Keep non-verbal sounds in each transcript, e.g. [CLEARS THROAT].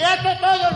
¡Quieto todo el mundo!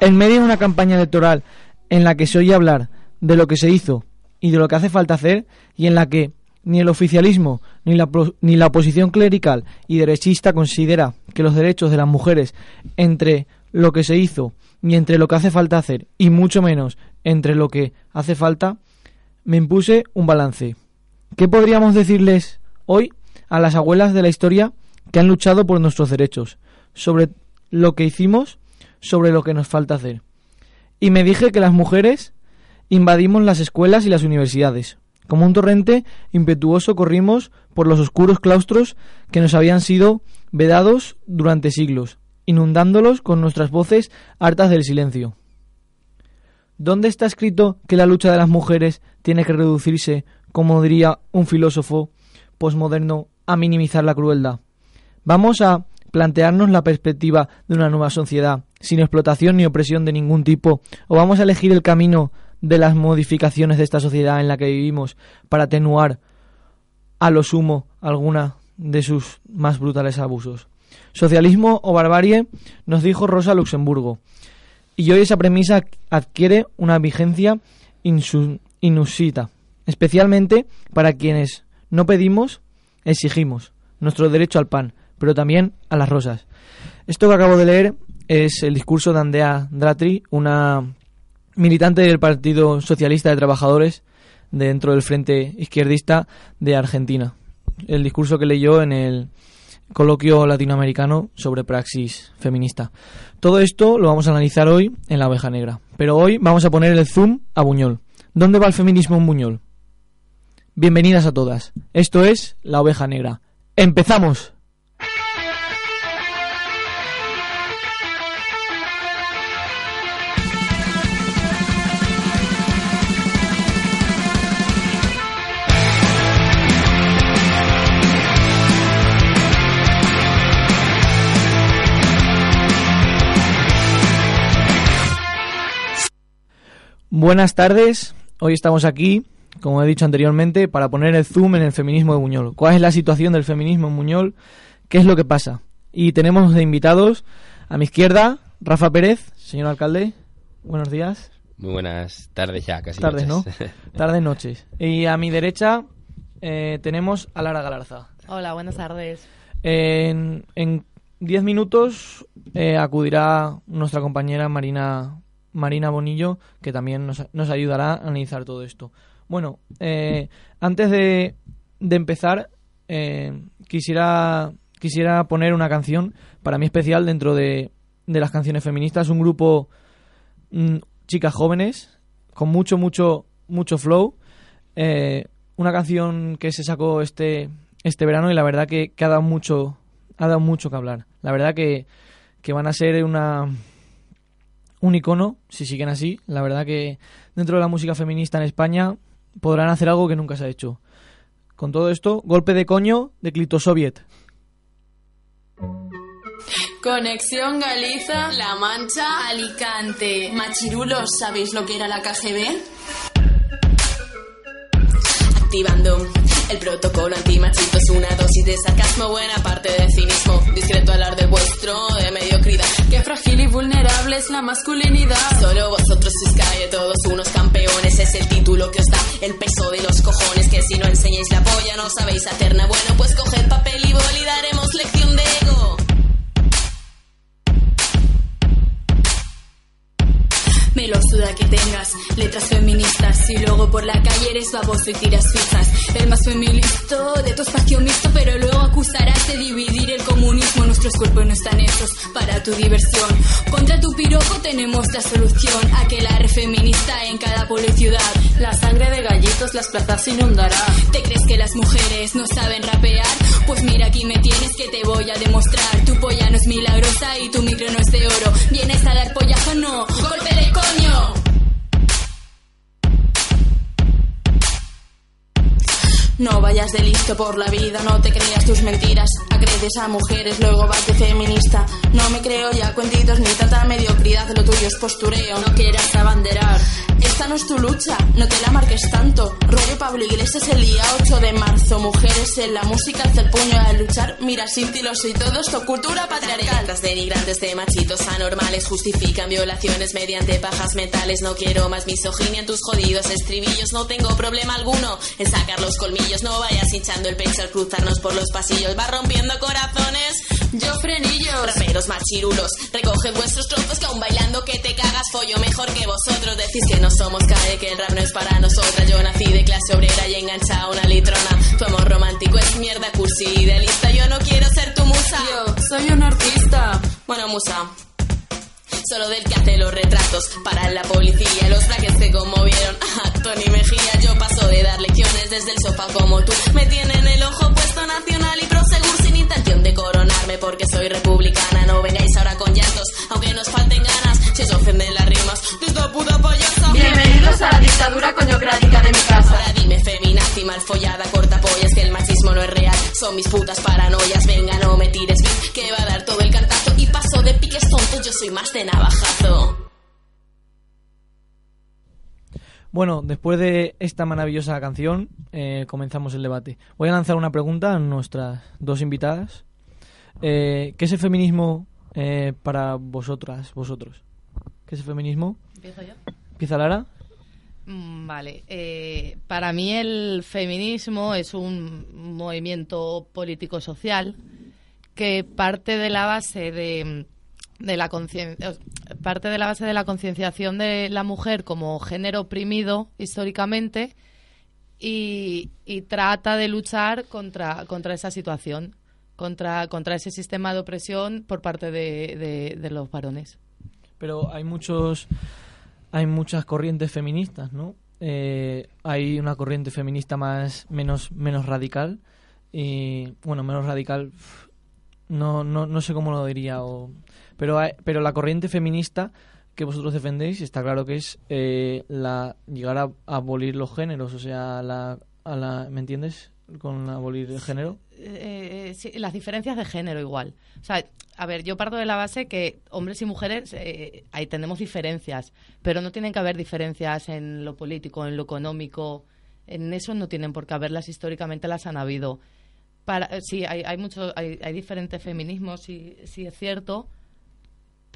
En medio de una campaña electoral en la que se oye hablar de lo que se hizo y de lo que hace falta hacer, y en la que ni el oficialismo ni la, ni la oposición clerical y derechista considera que los derechos de las mujeres entre lo que se hizo y entre lo que hace falta hacer, y mucho menos entre lo que hace falta, me impuse un balance. ¿Qué podríamos decirles hoy a las abuelas de la historia que han luchado por nuestros derechos? Sobre lo que hicimos, sobre lo que nos falta hacer. Y me dije que las mujeres invadimos las escuelas y las universidades. Como un torrente impetuoso corrimos por los oscuros claustros que nos habían sido vedados durante siglos, inundándolos con nuestras voces hartas del silencio. ¿Dónde está escrito que la lucha de las mujeres tiene que reducirse, como diría un filósofo posmoderno, a minimizar la crueldad? Vamos a plantearnos la perspectiva de una nueva sociedad, sin explotación ni opresión de ningún tipo, o vamos a elegir el camino de las modificaciones de esta sociedad en la que vivimos para atenuar a lo sumo alguna de sus más brutales abusos. Socialismo o barbarie, nos dijo Rosa Luxemburgo. Y hoy esa premisa adquiere una vigencia inusita, especialmente para quienes no pedimos, exigimos nuestro derecho al pan, pero también a las rosas. Esto que acabo de leer es el discurso de Andrea Dratri, una militante del Partido Socialista de Trabajadores dentro del Frente Izquierdista de Argentina. El discurso que leyó en el coloquio latinoamericano sobre praxis feminista. Todo esto lo vamos a analizar hoy en la oveja negra. Pero hoy vamos a poner el zoom a Buñol. ¿Dónde va el feminismo en Buñol? Bienvenidas a todas. Esto es la oveja negra. ¡Empezamos! Buenas tardes. Hoy estamos aquí, como he dicho anteriormente, para poner el zoom en el feminismo de Buñol. ¿Cuál es la situación del feminismo en Buñol? ¿Qué es lo que pasa? Y tenemos de invitados a mi izquierda Rafa Pérez, señor alcalde. Buenos días. Muy buenas tardes ya, casi Tardes, ¿no? [LAUGHS] Tardes, noches. Y a mi derecha eh, tenemos a Lara Galarza. Hola, buenas tardes. En, en diez minutos eh, acudirá nuestra compañera Marina, Marina Bonillo, que también nos, nos ayudará a analizar todo esto. Bueno, eh, antes de, de empezar, eh, quisiera, quisiera poner una canción para mí especial dentro de, de las canciones feministas, un grupo mm, chicas jóvenes con mucho, mucho, mucho flow. Eh, una canción que se sacó este, este verano y la verdad que, que ha dado mucho ha dado mucho que hablar. La verdad que, que van a ser una un icono si siguen así. La verdad que dentro de la música feminista en España podrán hacer algo que nunca se ha hecho. Con todo esto, golpe de coño de Clito Soviet. Conexión Galiza, La Mancha, Alicante. Machirulos, ¿sabéis lo que era la KGB? Activando el protocolo antimachitos, una dosis de sarcasmo, buena parte de cinismo, discreto alarde vuestro de mediocridad. Qué frágil y vulnerable es la masculinidad. Solo vosotros sois calle, todos unos campeones, es el título que os da el peso de los cojones. Que si no enseñáis la polla no sabéis hacer nada bueno, pues coged papel y boli y daremos lección de Me lo suda que tengas letras feministas y luego por la calle eres baboso y tiras fichas. El más feminista de tu espacio mixto, pero luego acusarás de dividir el comunismo. Nuestros cuerpos no están hechos para tu diversión. Contra tu piropo tenemos la solución. Aquelarre feminista en cada pueblo y ciudad. La sangre de gallitos las plazas inundará. ¿Te crees que las mujeres no saben rapear? Pues mira, aquí me tienes que te voy a demostrar. Tu polla no es milagrosa y tu micro no es de oro. ¿Vienes a dar pollazo? No. ¡Golpe de coño! No vayas de listo por la vida, no te creas tus mentiras. Agredes a mujeres, luego vas de feminista. No me creo ya cuentitos ni tanta mediocridad, lo tuyo es postureo. No quieras abanderar. Esta no es tu lucha, no te la marques tanto. Rollo Pablo Iglesias el día 8 de marzo. Mujeres en la música, alza el puño a luchar. Mira, sin ti lo soy todo, esto cultura patriarcal. Las denigrantes de machitos anormales justifican violaciones mediante pajas mentales. No quiero más misoginia en tus jodidos estribillos. No tengo problema alguno en sacar los colmillos. No vayas hinchando el pecho al cruzarnos por los pasillos. Va rompiendo corazones. Yo frenillos. Raperos machirulos, recoged vuestros trozos que aún bailando que te cagas follo mejor que vosotros. Decís que no somos cae, que el rap no es para nosotras. Yo nací de clase obrera y enganchada una litrona. Tu amor romántico es mierda, cursi, idealista. Yo no quiero ser tu musa. Yo soy un artista. Bueno, musa. Solo del que hace los retratos para la policía. Los brackets se conmovieron. Ah, Tony Mejía, yo paso de dar lecciones desde el sofá como tú. Me tienen el ojo puesto nacional y prosegur sin intención de coronarme porque soy republicana. No vengáis ahora con llantos, aunque nos falten ganas. Si os ofenden las rimas de esta puta payasa. Bienvenidos a la dictadura coñocrática de mi casa. Ahora dime feminazi mal follada, corta pollas, que el machismo no es real. Son mis putas paranoias, venga, no me tires que va a dar todo tontos, yo soy más de navajazo. Bueno, después de esta maravillosa canción, eh, comenzamos el debate. Voy a lanzar una pregunta a nuestras dos invitadas. Eh, ¿Qué es el feminismo eh, para vosotras, vosotros? ¿Qué es el feminismo? ¿Empiezo yo? ¿Empieza Lara? Mm, Vale, eh, para mí el feminismo es un movimiento político-social que parte de la base de, de la concien- eh, parte de la base de la concienciación de la mujer como género oprimido históricamente y, y trata de luchar contra, contra esa situación, contra, contra ese sistema de opresión por parte de, de- de los varones. Pero hay muchos, hay muchas corrientes feministas, ¿no? Eh, hay una corriente feminista más menos menos radical y bueno menos radical no no, no sé cómo lo diría o pero pero la corriente feminista que vosotros defendéis está claro que es eh, la llegar a, abolir los géneros o sea la, a la ¿me entiendes? con abolir el género eh, sí, las diferencias de género igual. O sea, a ver, yo parto de la base que hombres y mujeres, eh, ahí tenemos diferencias, pero no tienen que haber diferencias en lo político, en lo económico, en eso no tienen por qué haberlas, históricamente las han habido. Para, eh, sí, hay, hay, mucho, hay, hay diferentes feminismos, sí, sí es cierto,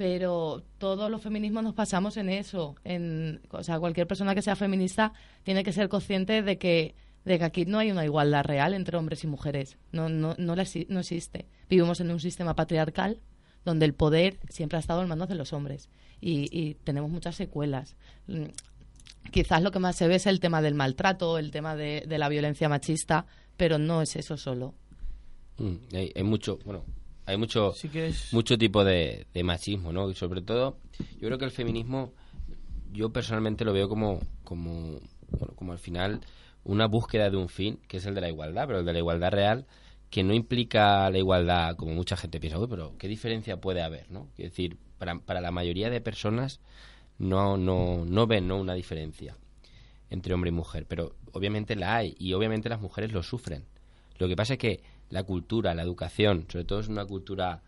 pero todos los feminismos nos pasamos en eso. En, o sea, cualquier persona que sea feminista tiene que ser consciente de que, de que aquí no hay una igualdad real entre hombres y mujeres. No, no, no, la no existe. Vivimos en un sistema patriarcal donde el poder siempre ha estado en manos de los hombres y, y tenemos muchas secuelas. Mm, Quizás lo que más se ve es el tema del maltrato, el tema de, la violencia machista, pero no es eso solo. Mm, hay mucho, bueno, hay mucho, Sí que es- mucho tipo de, de machismo, ¿no? Y sobre todo, yo creo que el feminismo, yo personalmente lo veo como, como, bueno, como al final una búsqueda de un fin, que es el de la igualdad, pero el de la igualdad real, que no implica la igualdad como mucha gente piensa, "Uy, pero ¿qué diferencia puede haber, no? Es decir, para, para la mayoría de personas no, no, no ven ¿no? una diferencia entre hombre y mujer, pero obviamente la hay y obviamente las mujeres lo sufren. Lo que pasa es que la cultura, la educación, sobre todo es una cultura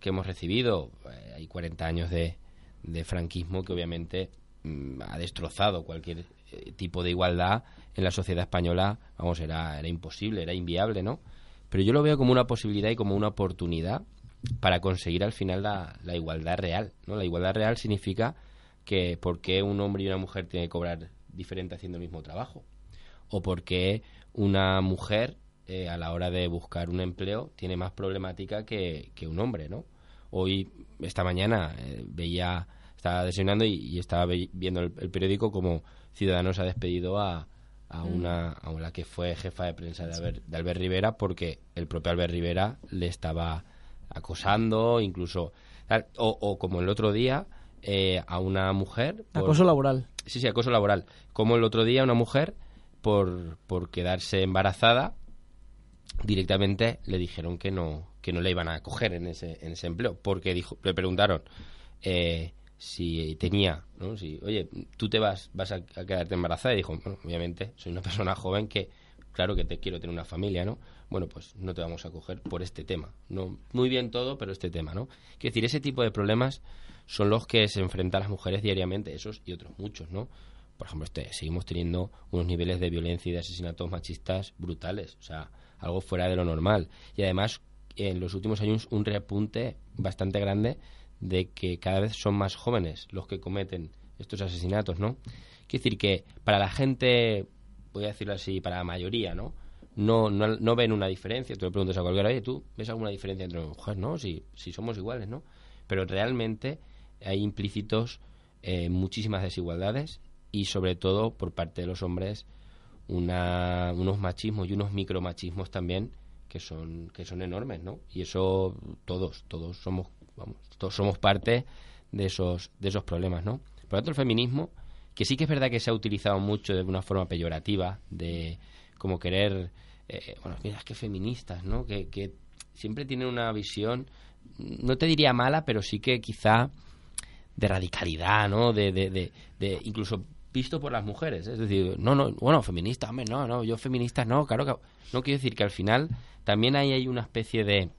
que hemos recibido, eh, hay 40 años de, de franquismo que obviamente mm, ha destrozado cualquier eh, tipo de igualdad en la sociedad española, vamos, era, era imposible, era inviable, ¿no? Pero yo lo veo como una posibilidad y como una oportunidad para conseguir al final la, la igualdad real, ¿no? La igualdad real significa que por qué un hombre y una mujer tienen que cobrar diferente haciendo el mismo trabajo. O por qué una mujer eh, a la hora de buscar un empleo tiene más problemática que, que un hombre, ¿no? Hoy, esta mañana, eh, veía, estaba desayunando y, y estaba viendo el, el periódico como Ciudadanos ha despedido a, a una a la que fue jefa de prensa de Albert, de Albert Rivera porque el propio Albert Rivera le estaba acosando, incluso o, o como el otro día eh, a una mujer por- Acoso laboral. Sí, sí, acoso laboral. Como el otro día una mujer, por, por quedarse embarazada, directamente le dijeron que no que no le iban a coger en ese, en ese empleo. Porque dijo, le preguntaron eh, si tenía, ¿no? Si, oye, tú te vas, vas a, a quedarte embarazada. Y dijo, bueno, obviamente, soy una [LAUGHS] persona joven que, claro que te quiero tener una familia, ¿no? Bueno, pues no te vamos a coger por este tema. No, muy bien todo, pero este tema, ¿no? Quiero decir, ese tipo de problemas son los que se enfrentan las mujeres diariamente, esos y otros muchos, ¿no? Por ejemplo, este, seguimos teniendo unos niveles de violencia y de asesinatos machistas brutales, o sea, algo fuera de lo normal. Y además, en los últimos años, un repunte bastante grande de que cada vez son más jóvenes los que cometen estos asesinatos, ¿no? Quiero decir que para la gente, voy a decirlo así, para la mayoría, ¿no? No, no, ven una diferencia. Tú le preguntas a cualquiera, oye, ¿tú ves alguna diferencia entre una mujer? No, si, si somos iguales, ¿no? Pero realmente hay implícitos eh, muchísimas desigualdades y sobre todo por parte de los hombres una, unos machismos y unos micromachismos también que son que son enormes, ¿no? Y eso todos todos somos vamos todos somos parte de esos de esos problemas, ¿no? Por otro el feminismo que sí que es verdad que se ha utilizado mucho de una forma peyorativa de como querer eh, bueno mira es que feministas, ¿no? Que, que siempre tienen una visión no te diría mala, pero sí que quizá de radicalidad, ¿no? De, de, de, de incluso visto por las mujeres. Es decir, no, no, bueno, feminista, hombre, no, no, yo feminista no, claro que... No quiero decir que al final también ahí hay una especie de...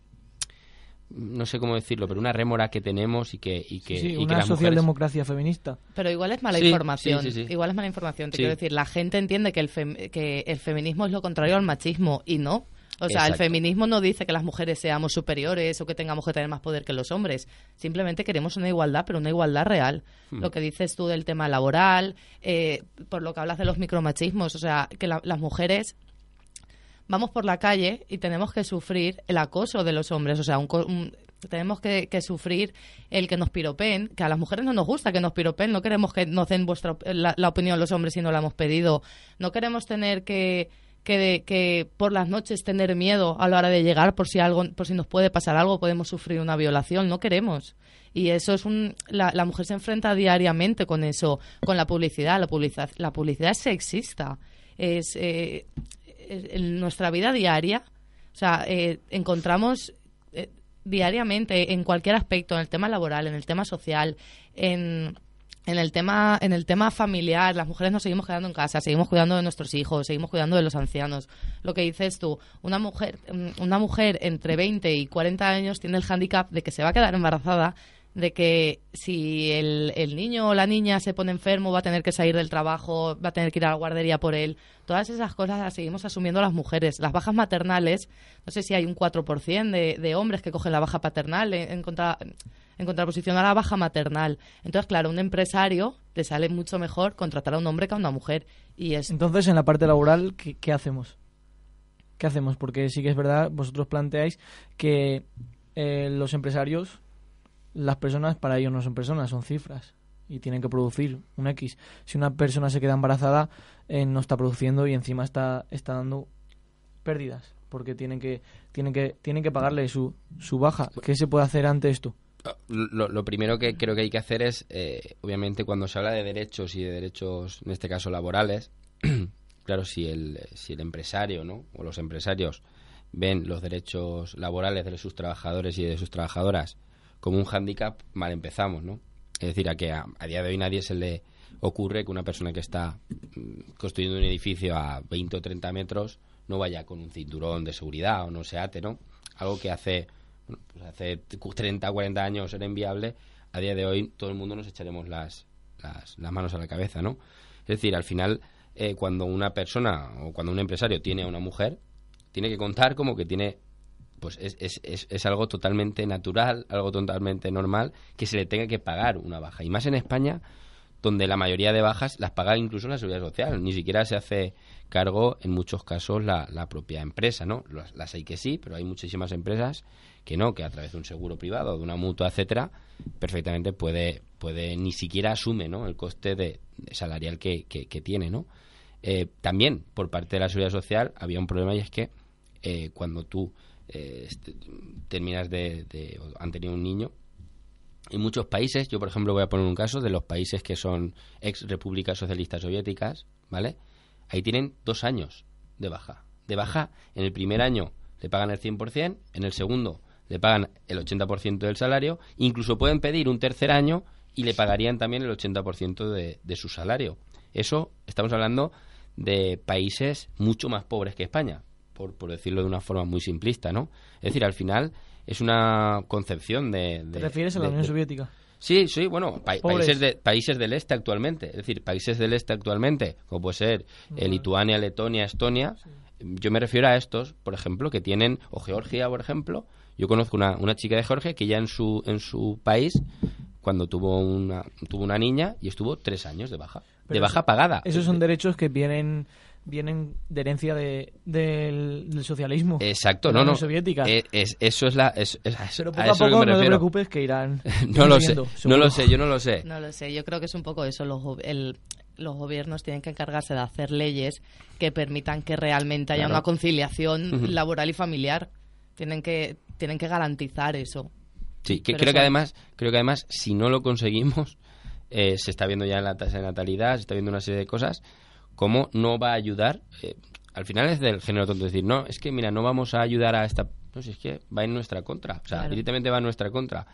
No sé cómo decirlo, pero una rémora que tenemos y que... Y que, Sí, y que una mujeres- socialdemocracia feminista. Pero igual es mala Sí, información. sí, sí, sí. Igual es mala información. Te Sí. quiero decir, la gente entiende que el, fem- que el feminismo es lo contrario al machismo y no. O sea, el feminismo no dice que las mujeres seamos superiores o que tengamos que tener más poder que los hombres. Simplemente queremos una igualdad, pero una igualdad real. Hmm. Lo que dices tú del tema laboral, eh, por lo que hablas de los micromachismos, o sea, que la- las mujeres vamos por la calle y tenemos que sufrir el acoso de los hombres, o sea, un un- tenemos que, que sufrir el que nos piropen, que a las mujeres no nos gusta que nos piropen, no queremos que nos den vuestra la, la opinión los hombres si no la hemos pedido, no queremos tener que, que, que por las noches tener miedo a la hora de llegar por si algo, por si nos puede pasar algo, podemos sufrir una violación, no queremos. Y eso es un, la, la mujer se enfrenta diariamente con eso, con la publicidad, la publicidad, la publicidad es sexista, es, eh, en nuestra vida diaria, o sea, eh, encontramos eh, diariamente en cualquier aspecto, en el tema laboral, en el tema social, en, en el tema en el tema familiar, las mujeres nos seguimos quedando en casa, seguimos cuidando de nuestros hijos, seguimos cuidando de los ancianos. Lo que dices tú, una mujer mm, una mujer entre 20 y 40 años tiene el hándicap de que se va a quedar embarazada de que si el, el niño o la niña se pone enfermo va a tener que salir del trabajo, va a tener que ir a la guardería por él. Todas esas cosas las seguimos asumiendo las mujeres. Las bajas maternales, no sé si hay un 4% de, de hombres que cogen la baja paternal en, en contra- en contraposición a la baja maternal. Entonces, claro, un empresario le sale mucho mejor contratar a un hombre que a una mujer. Y es Entonces, en la parte laboral, ¿qué, qué hacemos? ¿Qué hacemos? Porque sí que es verdad, vosotros planteáis que eh, los empresarios, las personas, para ellos no son personas, son cifras. Y tienen que producir un X. Si una persona se queda embarazada, eh, no está produciendo y encima está, está dando pérdidas. Porque tienen que, tienen que, tienen que pagarle su, su baja. ¿Qué se puede hacer ante esto? Lo, primero que creo que hay que hacer es, eh, obviamente, cuando se habla de derechos y de derechos, en este caso laborales, [CLEARS THROAT] claro, si el, si el empresario ¿no? o los empresarios ven los derechos laborales de sus trabajadores y de sus trabajadoras como un hándicap, mal empezamos, ¿no? Es decir, a que a, a día de hoy nadie se le ocurre que una persona que está mm, construyendo un edificio a 20 o 30 metros no vaya con un cinturón de seguridad o no se ate, ¿no? Algo que hace, pues hace 30 o 40 años era inviable, a día de hoy todo el mundo nos echaremos las, las, las manos a la cabeza, ¿no? Es decir, al final, eh, cuando una persona o cuando un empresario tiene a una mujer, tiene que contar como que tiene pues es, es, es, es, algo totalmente natural, algo totalmente normal, que se le tenga que pagar una baja. Y más en España, donde la mayoría de bajas las paga incluso la seguridad social. Ni siquiera se hace cargo, en muchos casos, la, la propia empresa, ¿no? Las, hay que sí, pero hay muchísimas empresas que no, que a través de un seguro privado, de una mutua, etcétera, perfectamente puede, puede ni siquiera asume, ¿no? El coste de, de salarial que, que, que tiene, ¿no? Eh, también por parte de la seguridad social había un problema y es que eh, cuando tú eh, terminas de, de- han tenido un niño en muchos países, yo por ejemplo voy a poner un caso de los países que son ex repúblicas socialistas soviéticas, ¿vale? Ahí tienen dos años de baja. De baja, en el primer año le pagan el 100%, en el segundo le pagan el 80% del salario, incluso pueden pedir un tercer año y le pagarían también el 80% de, de su salario. Eso estamos hablando de países mucho más pobres que España, por, por decirlo de una forma muy simplista, ¿no? Es decir, al final es una concepción de... de ¿Te refieres a la de- Unión Soviética? Sí, sí, bueno, pa- Pobres. países, de, países del este actualmente, es decir, países del este actualmente, como puede ser eh, Lituania, Letonia, Estonia, yo me refiero a estos, por ejemplo, que tienen, o Georgia, por ejemplo, yo conozco una, una chica de Georgia que ya en su, en su país, cuando tuvo una, tuvo una niña y estuvo tres años de baja, de baja eso- pagada. Esos son derechos que vienen vienen de herencia de, del, del socialismo. Exacto, de la no, no. Unión Soviética. Eh, es- eso es la... es- es- a Pero eso poco a es lo que poco me no te preocupes que irán. [LAUGHS] no lo sé, no lo sé, yo no lo sé. No lo sé, yo creo que es un poco eso. Los, el- los gobiernos tienen que encargarse de hacer leyes que permitan que realmente haya Claro. una conciliación laboral y familiar. Tienen que, tienen que garantizar eso. Sí, que Pero creo que además, creo que además, si no lo conseguimos, eh, se está viendo ya en la tasa de natalidad, se está viendo una serie de cosas, cómo no va a ayudar. eh, al final es del género tonto decir, no, es que mira, no vamos a ayudar a esta. No sé, es que va en nuestra contra. O sea, Claro. directamente va en nuestra contra.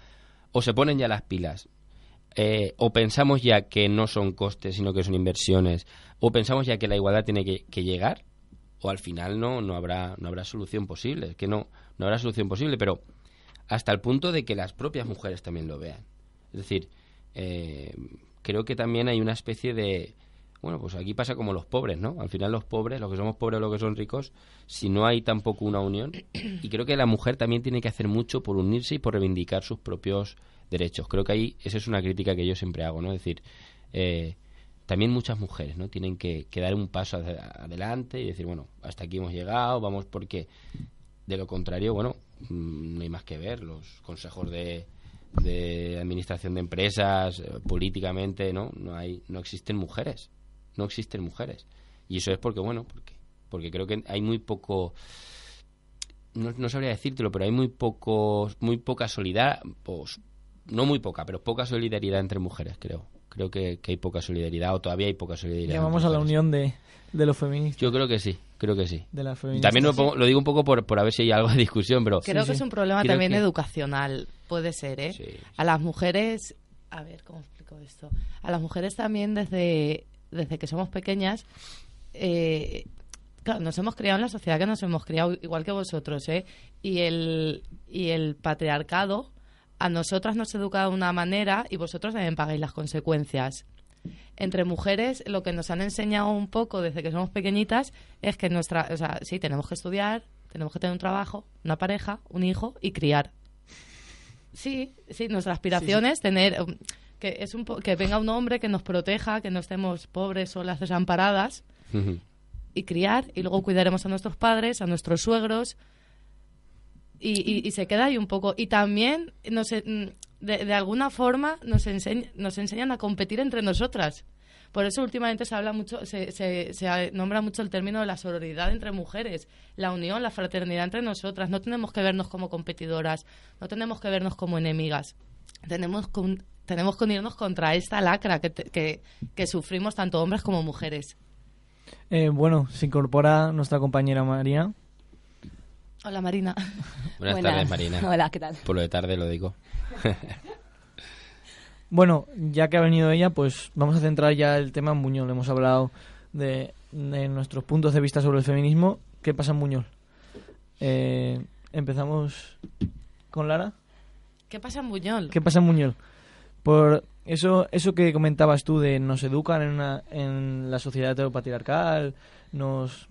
O se ponen ya las pilas. eh, o pensamos ya que no son costes, sino que son inversiones. O pensamos ya que la igualdad tiene que, que llegar. O al final no, no habrá, no habrá solución posible. Es que no, no habrá solución posible, pero hasta el punto de que las propias mujeres también lo vean. Es decir, eh, creo que también hay una especie de... Bueno, pues aquí pasa como los pobres, ¿no? Al final los pobres, los que somos pobres o los que son ricos, si no hay tampoco una unión, y creo que la mujer también tiene que hacer mucho por unirse y por reivindicar sus propios derechos. Creo que ahí esa es una crítica que yo siempre hago, ¿no? Es decir, eh, también muchas mujeres, ¿no? Tienen que, dar un paso adelante y decir, bueno, hasta aquí hemos llegado, vamos porque de lo contrario, bueno, mm, no hay más que ver. Los consejos de, de administración de empresas, eh, políticamente, ¿no? No, hay, no existen mujeres. No existen mujeres. Y eso es porque, bueno, porque, porque creo que hay muy poco... No, no sabría decírtelo, pero hay muy poco, muy poca solidaridad, pues, no muy poca, pero poca solidaridad entre mujeres, creo. Creo que, que hay poca solidaridad, o todavía hay poca solidaridad. Llamamos a la unión de, de los feministas. Yo creo que sí, creo que sí. De las feministas. También lo, pongo- lo digo un poco por, por a ver si hay algo de discusión, pero Creo que sí. es un problema Creo también que- educacional, puede ser, ¿eh? Sí. A las mujeres, a ver, ¿cómo explico esto? A las mujeres también desde, desde que somos pequeñas, eh, claro, nos hemos criado en la sociedad que nos hemos criado, igual que vosotros, ¿eh? Y el, y el patriarcado a nosotras nos educa de una manera y vosotros también pagáis las consecuencias. Entre mujeres, lo que nos han enseñado un poco desde que somos pequeñitas es que nuestra, o sea, sí, tenemos que estudiar, tenemos que tener un trabajo, una pareja, un hijo y criar. Sí, sí, nuestra aspiración es tener que es un po- que venga un hombre que nos proteja, que no estemos pobres solas desamparadas Ujú. y criar y luego cuidaremos a nuestros padres, a nuestros suegros y, y- y se queda ahí un poco y también nos, de, de alguna forma nos, enseñ- nos enseñan a competir entre nosotras. Por eso últimamente se habla mucho, se, se, se nombra mucho el término de la sororidad entre mujeres, la unión, la fraternidad entre nosotras. No tenemos que vernos como competidoras, no tenemos que vernos como enemigas. Tenemos que, tenemos que unirnos contra esta lacra que, te- que, que sufrimos tanto hombres como mujeres. Eh, bueno, se incorpora nuestra compañera Marina. Hola Marina. [LAUGHS] Buenas, tardes, Marina. Hola, ¿qué tal? Por lo de tarde lo digo. [LAUGHS] Bueno, ya que ha venido ella, pues vamos a centrar ya el tema en Buñol. Hemos hablado de, de nuestros puntos de vista sobre el feminismo. ¿Qué pasa en Buñol? Eh, empezamos con Lara. ¿Qué pasa en Buñol? ¿Qué pasa en Buñol? Por eso, eso que comentabas tú de nos educan en, una, en la sociedad heteropatriarcal, nos,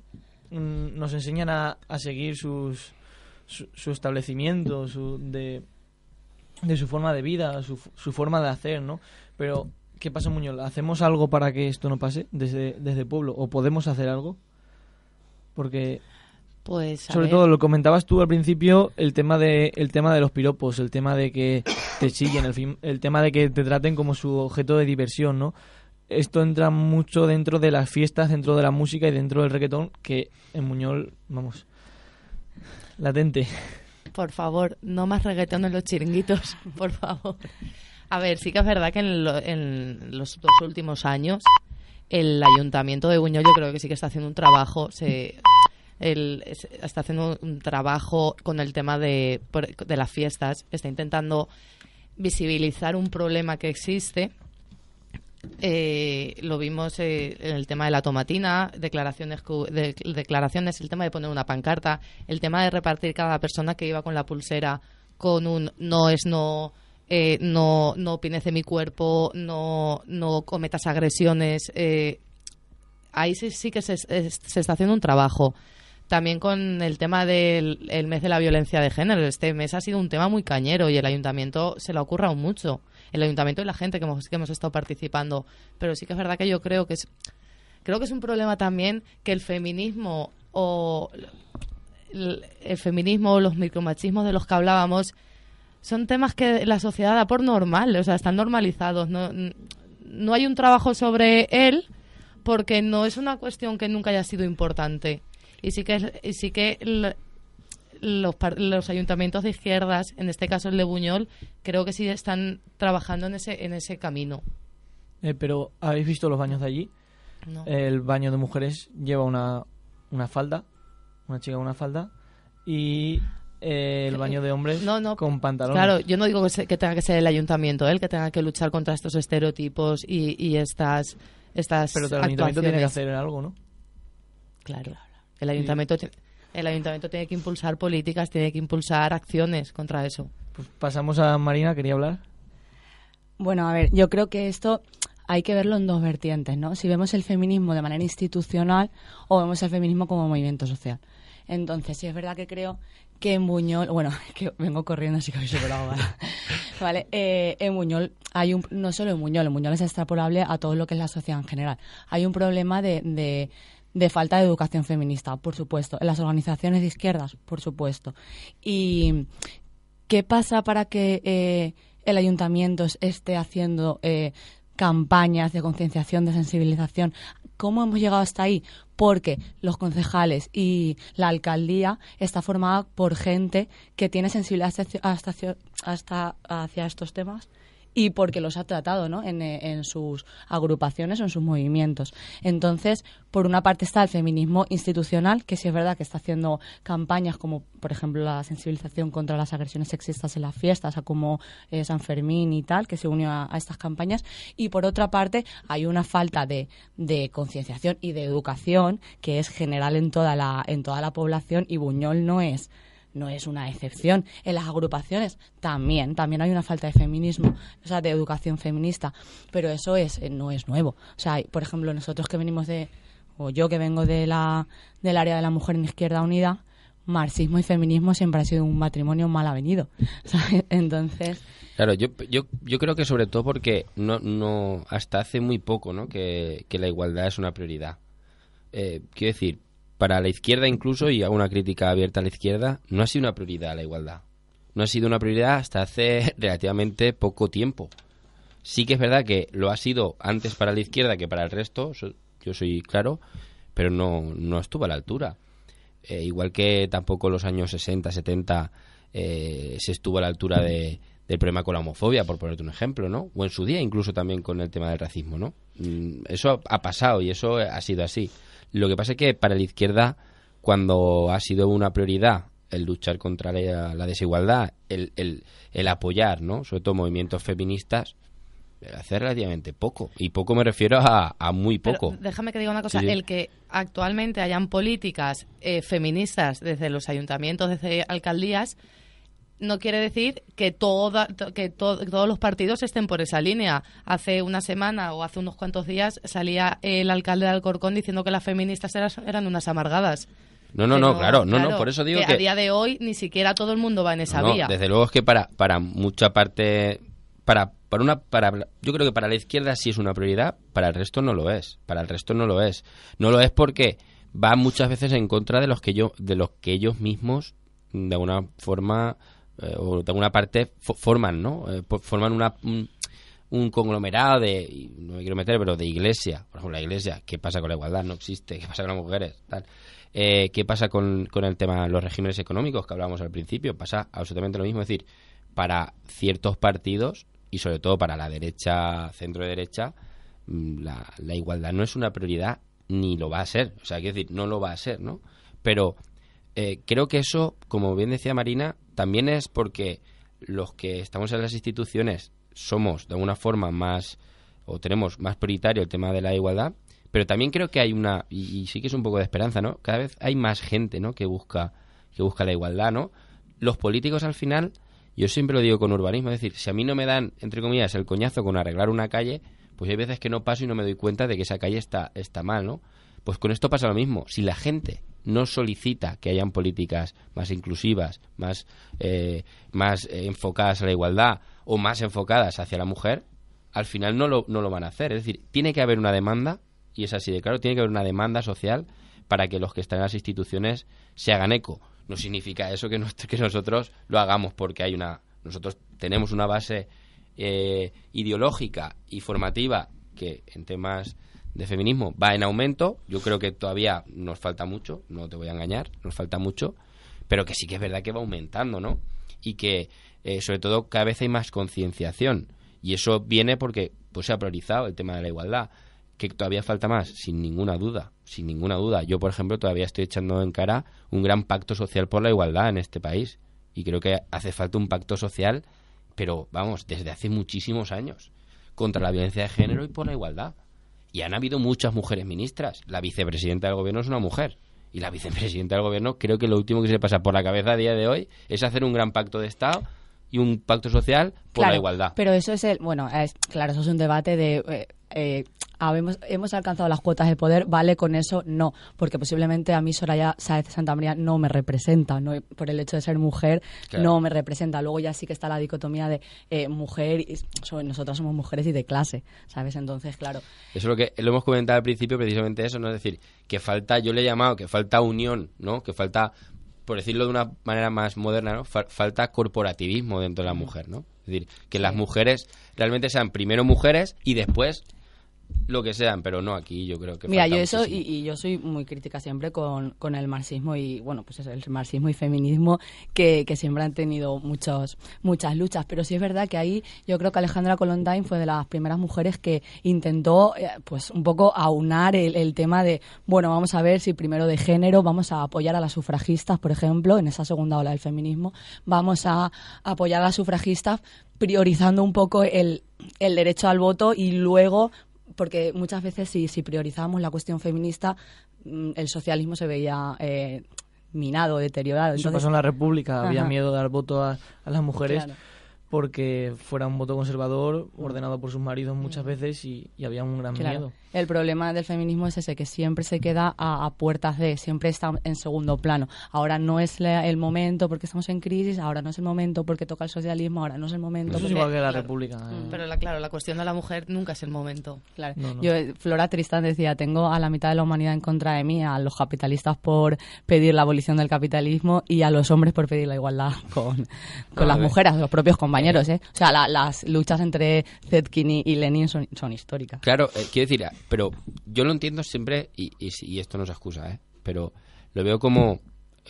nos enseñan a, a seguir sus, su, su establecimiento, su, de, de su forma de vida, su, su forma de hacer, ¿no? Pero ¿Qué pasa, Muñoz? ¿Hacemos algo para que esto no pase desde, desde el pueblo? ¿O podemos hacer algo? Porque, Pues, a sobre ver, todo, lo comentabas tú al principio, el tema de el tema de los piropos, el tema de que te chillen, el, fin- el tema de que te traten como su objeto de diversión, ¿no? Esto entra mucho dentro de las fiestas, dentro de la música y dentro del reggaetón, que en Muñol, vamos, latente. Por favor, no más reggaetón en los chiringuitos, [LAUGHS] por favor. A ver, sí que es verdad que en, lo- en los dos últimos años el ayuntamiento de Buñol yo creo que sí que está haciendo un trabajo, se, es- está haciendo un trabajo con el tema de, de las fiestas, está intentando visibilizar un problema que existe. Eh, lo vimos eh, en el tema de la tomatina, declaraciones, de- declaraciones, el tema de poner una pancarta, el tema de repartir cada persona que iba con la pulsera con un no es no, eh, no, no opines de mi cuerpo, no, no cometas agresiones. eh, ahí sí, sí que se, se está haciendo un trabajo. También con el tema del el mes de la violencia de género. Este mes ha sido un tema muy cañero y el ayuntamiento se le ha ocurrado mucho. El ayuntamiento y la gente que hemos, que hemos estado participando. Pero sí que es verdad que yo creo que es, creo que es un problema también que el feminismo o el, el feminismo o los micromachismos de los que hablábamos son temas que la sociedad da por normal, o sea, están normalizados. No, no hay un trabajo sobre él porque no es una cuestión que nunca haya sido importante. Y sí que, y sí que los, los ayuntamientos de izquierdas, en este caso el de Buñol, creo que sí están trabajando en ese, en ese camino. Eh, pero, ¿habéis visto los baños de allí? ¿no? El baño de mujeres lleva una, una falda, una chica con una falda, y eh, el baño de hombres No, no, con pantalones. Claro, yo no digo que, se- que tenga que ser el ayuntamiento el que tenga que luchar contra estos estereotipos y, y estas, estas Pero el ayuntamiento tiene que hacer algo, ¿no? Claro. El ayuntamiento, el ayuntamiento tiene que impulsar políticas, tiene que impulsar acciones contra eso. Pues pasamos a Marina, quería hablar. Bueno, a ver, yo creo que esto hay que verlo en dos vertientes, ¿no? Si vemos el feminismo de manera institucional o vemos el feminismo como movimiento social. Entonces, sí es verdad que creo que en Buñol, bueno, [LAUGHS] que vengo corriendo así que habéis superado ahora. Vale, eh, en Buñol hay un, no solo en Buñol, en Buñol es extrapolable a todo lo que es la sociedad en general. Hay un problema de, de, de falta de educación feminista, por supuesto. En las organizaciones de izquierdas, por supuesto. Y ¿Qué pasa para que eh, el ayuntamiento es- esté haciendo eh, campañas de concienciación, de sensibilización? ¿Cómo hemos llegado hasta ahí? Porque los concejales y la alcaldía está formada por gente que tiene sensibilidad hasta, hasta hacia estos temas y porque los ha tratado ¿no? en, eh, en sus agrupaciones o en sus movimientos. Entonces, por una parte está el feminismo institucional, que sí es verdad que está haciendo campañas como, por ejemplo, la sensibilización contra las agresiones sexistas en las fiestas, a como eh, San Fermín y tal, que se unió a, a estas campañas. Y por otra parte, hay una falta de, de concienciación y de educación que es general en toda la, en toda la población y Buñol no es no es una excepción. En las agrupaciones también, también hay una falta de feminismo, o sea, de educación feminista, pero eso es eh, no es nuevo. O sea, por ejemplo, nosotros que venimos de, o yo que vengo de la, del área de la mujer en Izquierda Unida, marxismo y feminismo siempre ha sido un matrimonio mal avenido. [LAUGHS] Entonces, Claro, yo, yo, yo creo que sobre todo porque no, no hasta hace muy poco ¿no? que, que la igualdad es una prioridad. Eh, quiero decir, para la izquierda incluso, y hago una crítica abierta a la izquierda, no ha sido una prioridad la igualdad. No ha sido una prioridad hasta hace [LAUGHS] relativamente poco tiempo. Sí que es verdad que lo ha sido antes para la izquierda que para el resto, yo soy claro, pero no, no estuvo a la altura. Eh, igual que tampoco los años 60, 70 eh, se estuvo a la altura de, del problema con la homofobia, por ponerte un ejemplo, ¿no? O en su día incluso también con el tema del racismo, ¿no? Mm, Eso ha pasado y eso ha sido así. Lo que pasa es que para la izquierda, cuando ha sido una prioridad el luchar contra la, la desigualdad, el, el, el apoyar, ¿no? Sobre todo movimientos feministas, hace relativamente poco. Y poco me refiero a, a muy Pero poco. déjame que diga una cosa. Sí, sí. El que actualmente hayan políticas eh, feministas desde los ayuntamientos, desde alcaldías, no quiere decir que, toda, to- que to- todos los partidos estén por esa línea. Hace una semana o hace unos cuantos días salía el alcalde de Alcorcón diciendo que las feministas eran, eran unas amargadas. No, no, no, claro, no, no, por eso digo que... a día de hoy ni siquiera todo el mundo va en esa No, vía. Desde luego es que para, para mucha parte, para para una para yo creo que para la izquierda sí es una prioridad, para el resto no lo es, para el resto no lo es. No lo es porque va muchas veces en contra de los que yo de los que ellos mismos de alguna forma eh, o de alguna parte fo- forman, ¿no? Eh, forman una un, conglomerado de no me quiero meter, pero de iglesia, por ejemplo, la iglesia, ¿qué pasa con la igualdad? No existe, ¿qué pasa con las mujeres? Tal. Eh, ¿Qué pasa con, con el tema de los regímenes económicos que hablábamos al principio? Pasa absolutamente lo mismo, es decir, para ciertos partidos y sobre todo para la derecha, centro derecha, mm, la, la igualdad no es una prioridad ni lo va a ser. O sea, quiero decir, no lo va a ser, ¿no? Pero eh, creo que eso, como bien decía Marina, también es porque los que estamos en las instituciones somos de alguna forma más o tenemos más prioritario el tema de la igualdad, pero también creo que hay una y, y sí que es un poco de esperanza, ¿no? Cada vez hay más gente, ¿no? Que busca que busca la igualdad, ¿no? Los políticos al final, yo siempre lo digo con urbanismo, es decir, si a mí no me dan entre comillas el coñazo con arreglar una calle, pues hay veces que no paso y no me doy cuenta de que esa calle está está mal, ¿no? Pues con esto pasa lo mismo. Si la gente no solicita que hayan políticas más inclusivas, más, eh, más enfocadas a la igualdad o más enfocadas hacia la mujer, al final no lo, no lo van a hacer. Es decir, tiene que haber una demanda, y es así de claro, tiene que haber una demanda social para que los que están en las instituciones se hagan eco. No significa eso que, nuestro- que nosotros lo hagamos porque hay una... Nosotros tenemos una base eh, ideológica y formativa que en temas de feminismo va en aumento. Yo creo que todavía nos falta mucho, no te voy a engañar, nos falta mucho, pero que sí que es verdad que va aumentando, ¿no? Y que, eh, sobre todo, cada vez hay más concienciación. Y eso viene porque pues, se ha priorizado el tema de la igualdad. Que todavía falta más, sin ninguna duda, sin ninguna duda. Yo, por ejemplo, todavía estoy echando en cara un gran pacto social por la igualdad en este país. Y creo que hace falta un pacto social, pero vamos, desde hace muchísimos años, contra la violencia de género y por la igualdad. Y han habido muchas mujeres ministras. La vicepresidenta del gobierno es una mujer. Y la vicepresidenta del gobierno creo que lo último que se le pasa por la cabeza a día de hoy es hacer un gran pacto de Estado y un pacto social por Claro, la igualdad. Pero eso es el, bueno, es, claro, eso es un debate de eh, eh, habemos, hemos alcanzado las cuotas de poder, vale con eso, no, porque posiblemente a mí Soraya Sáez de Santa María no me representa, no por el hecho de ser mujer Claro. no me representa. Luego ya sí que está la dicotomía de eh, mujer, y, so- nosotras somos mujeres y de clase, ¿sabes? Entonces, claro, Eso es lo que lo hemos comentado al principio, precisamente eso, ¿no? Es decir, que falta, yo le he llamado que falta unión, ¿no? Que falta, por decirlo de una manera más moderna, ¿no? Fa- falta corporativismo dentro de la mujer, ¿no? Es decir, que las mujeres realmente sean primero mujeres y después lo que sean, pero no aquí yo creo que Mira, yo eso, y, yo soy muy crítica siempre con, con el marxismo y, bueno, pues eso, el marxismo y feminismo que, que siempre han tenido muchos, muchas luchas. Pero sí es verdad que ahí yo creo que Alejandra Colondine fue de las primeras mujeres que intentó, eh, pues, un poco aunar el, el tema de, bueno, vamos a ver si primero de género, vamos a apoyar a las sufragistas, por ejemplo, en esa segunda ola del feminismo, vamos a apoyar a las sufragistas priorizando un poco el, el derecho al voto y luego porque muchas veces si, si priorizábamos la cuestión feminista, mm, el socialismo se veía eh, minado, deteriorado. Eso pasó en la República. Había Ajá. miedo de dar voto a, a las mujeres Claro. Porque fuera un voto conservador ordenado por sus maridos muchas veces y, y había un gran Claro. miedo. El problema del feminismo es ese, que siempre se queda a, a puertas de, siempre está en segundo plano. Ahora no es la- el momento porque estamos en crisis, ahora no es el momento porque toca el socialismo, ahora no es el momento. Eso es porque- igual que la claro. República. eh. Pero la, claro, la cuestión de la mujer nunca es el momento. Claro. No, no. Yo, Flora Tristán decía, tengo a la mitad de la humanidad en contra de mí, a los capitalistas por pedir la abolición del capitalismo y a los hombres por pedir la igualdad con, con las mujeres, los propios compañeros. ¿Eh? O sea, la- las luchas entre Zetkin y, Lenin son, históricas. Claro, eh, quiero decir, ah, pero yo lo entiendo siempre, y, y, esto no es excusa, ¿eh? pero lo veo como,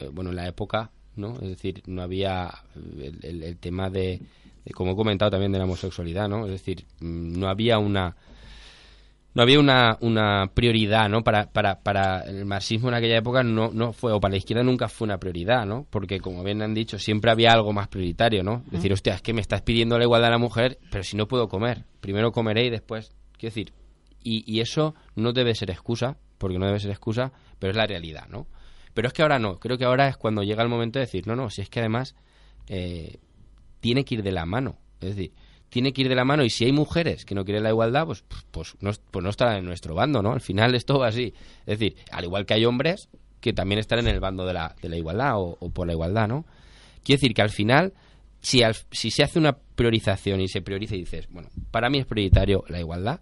eh, bueno, en la época, ¿no? Es decir, no había el, el- el tema de, de, como he comentado también, de la homosexualidad, ¿no? Es decir, mm, no había una... No había una, una prioridad, ¿no? Para, para, para el marxismo en aquella época no, no fue, o para la izquierda nunca fue una prioridad, ¿no? Porque, como bien han dicho, siempre había algo más prioritario, ¿no? Decir, hostia, es que me estás pidiendo la igualdad a la mujer, pero si no puedo comer. Primero comeré y después... Quiero decir, y, y eso no debe ser excusa, porque no debe ser excusa, pero es la realidad, ¿no? Pero es que ahora no, creo que ahora es cuando llega el momento de decir, no, no, si es que además eh, tiene que ir de la mano, es decir, tiene que ir de la mano y si hay mujeres que no quieren la igualdad, pues, pues, no, pues no estarán en nuestro bando, ¿no? Al final es todo así. Es decir, al igual que hay hombres que también están en el bando de la, de la igualdad o, o por la igualdad, ¿no? Quiere decir que al final si, al- si se hace una priorización y se prioriza y dices, bueno, para mí es prioritario la igualdad,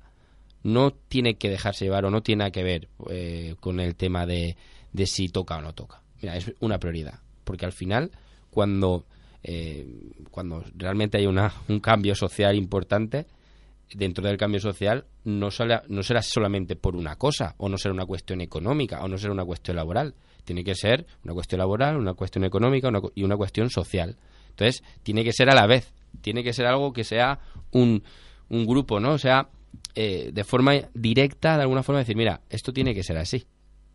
no tiene que dejarse llevar o no tiene nada que ver eh, con el tema de, de si toca o no toca. Mira, es una prioridad. Porque al final, cuando, eh, cuando realmente hay una, un cambio social importante, dentro del cambio social no, sale- no será solamente por una cosa, o no será una cuestión económica, o no será una cuestión laboral. Tiene que ser una cuestión laboral, una cuestión económica y una cuestión social. Entonces, tiene que ser a la vez. Tiene que ser algo que sea un, un grupo, ¿no? O sea, eh, de forma directa, de alguna forma, decir, mira, esto tiene que ser así.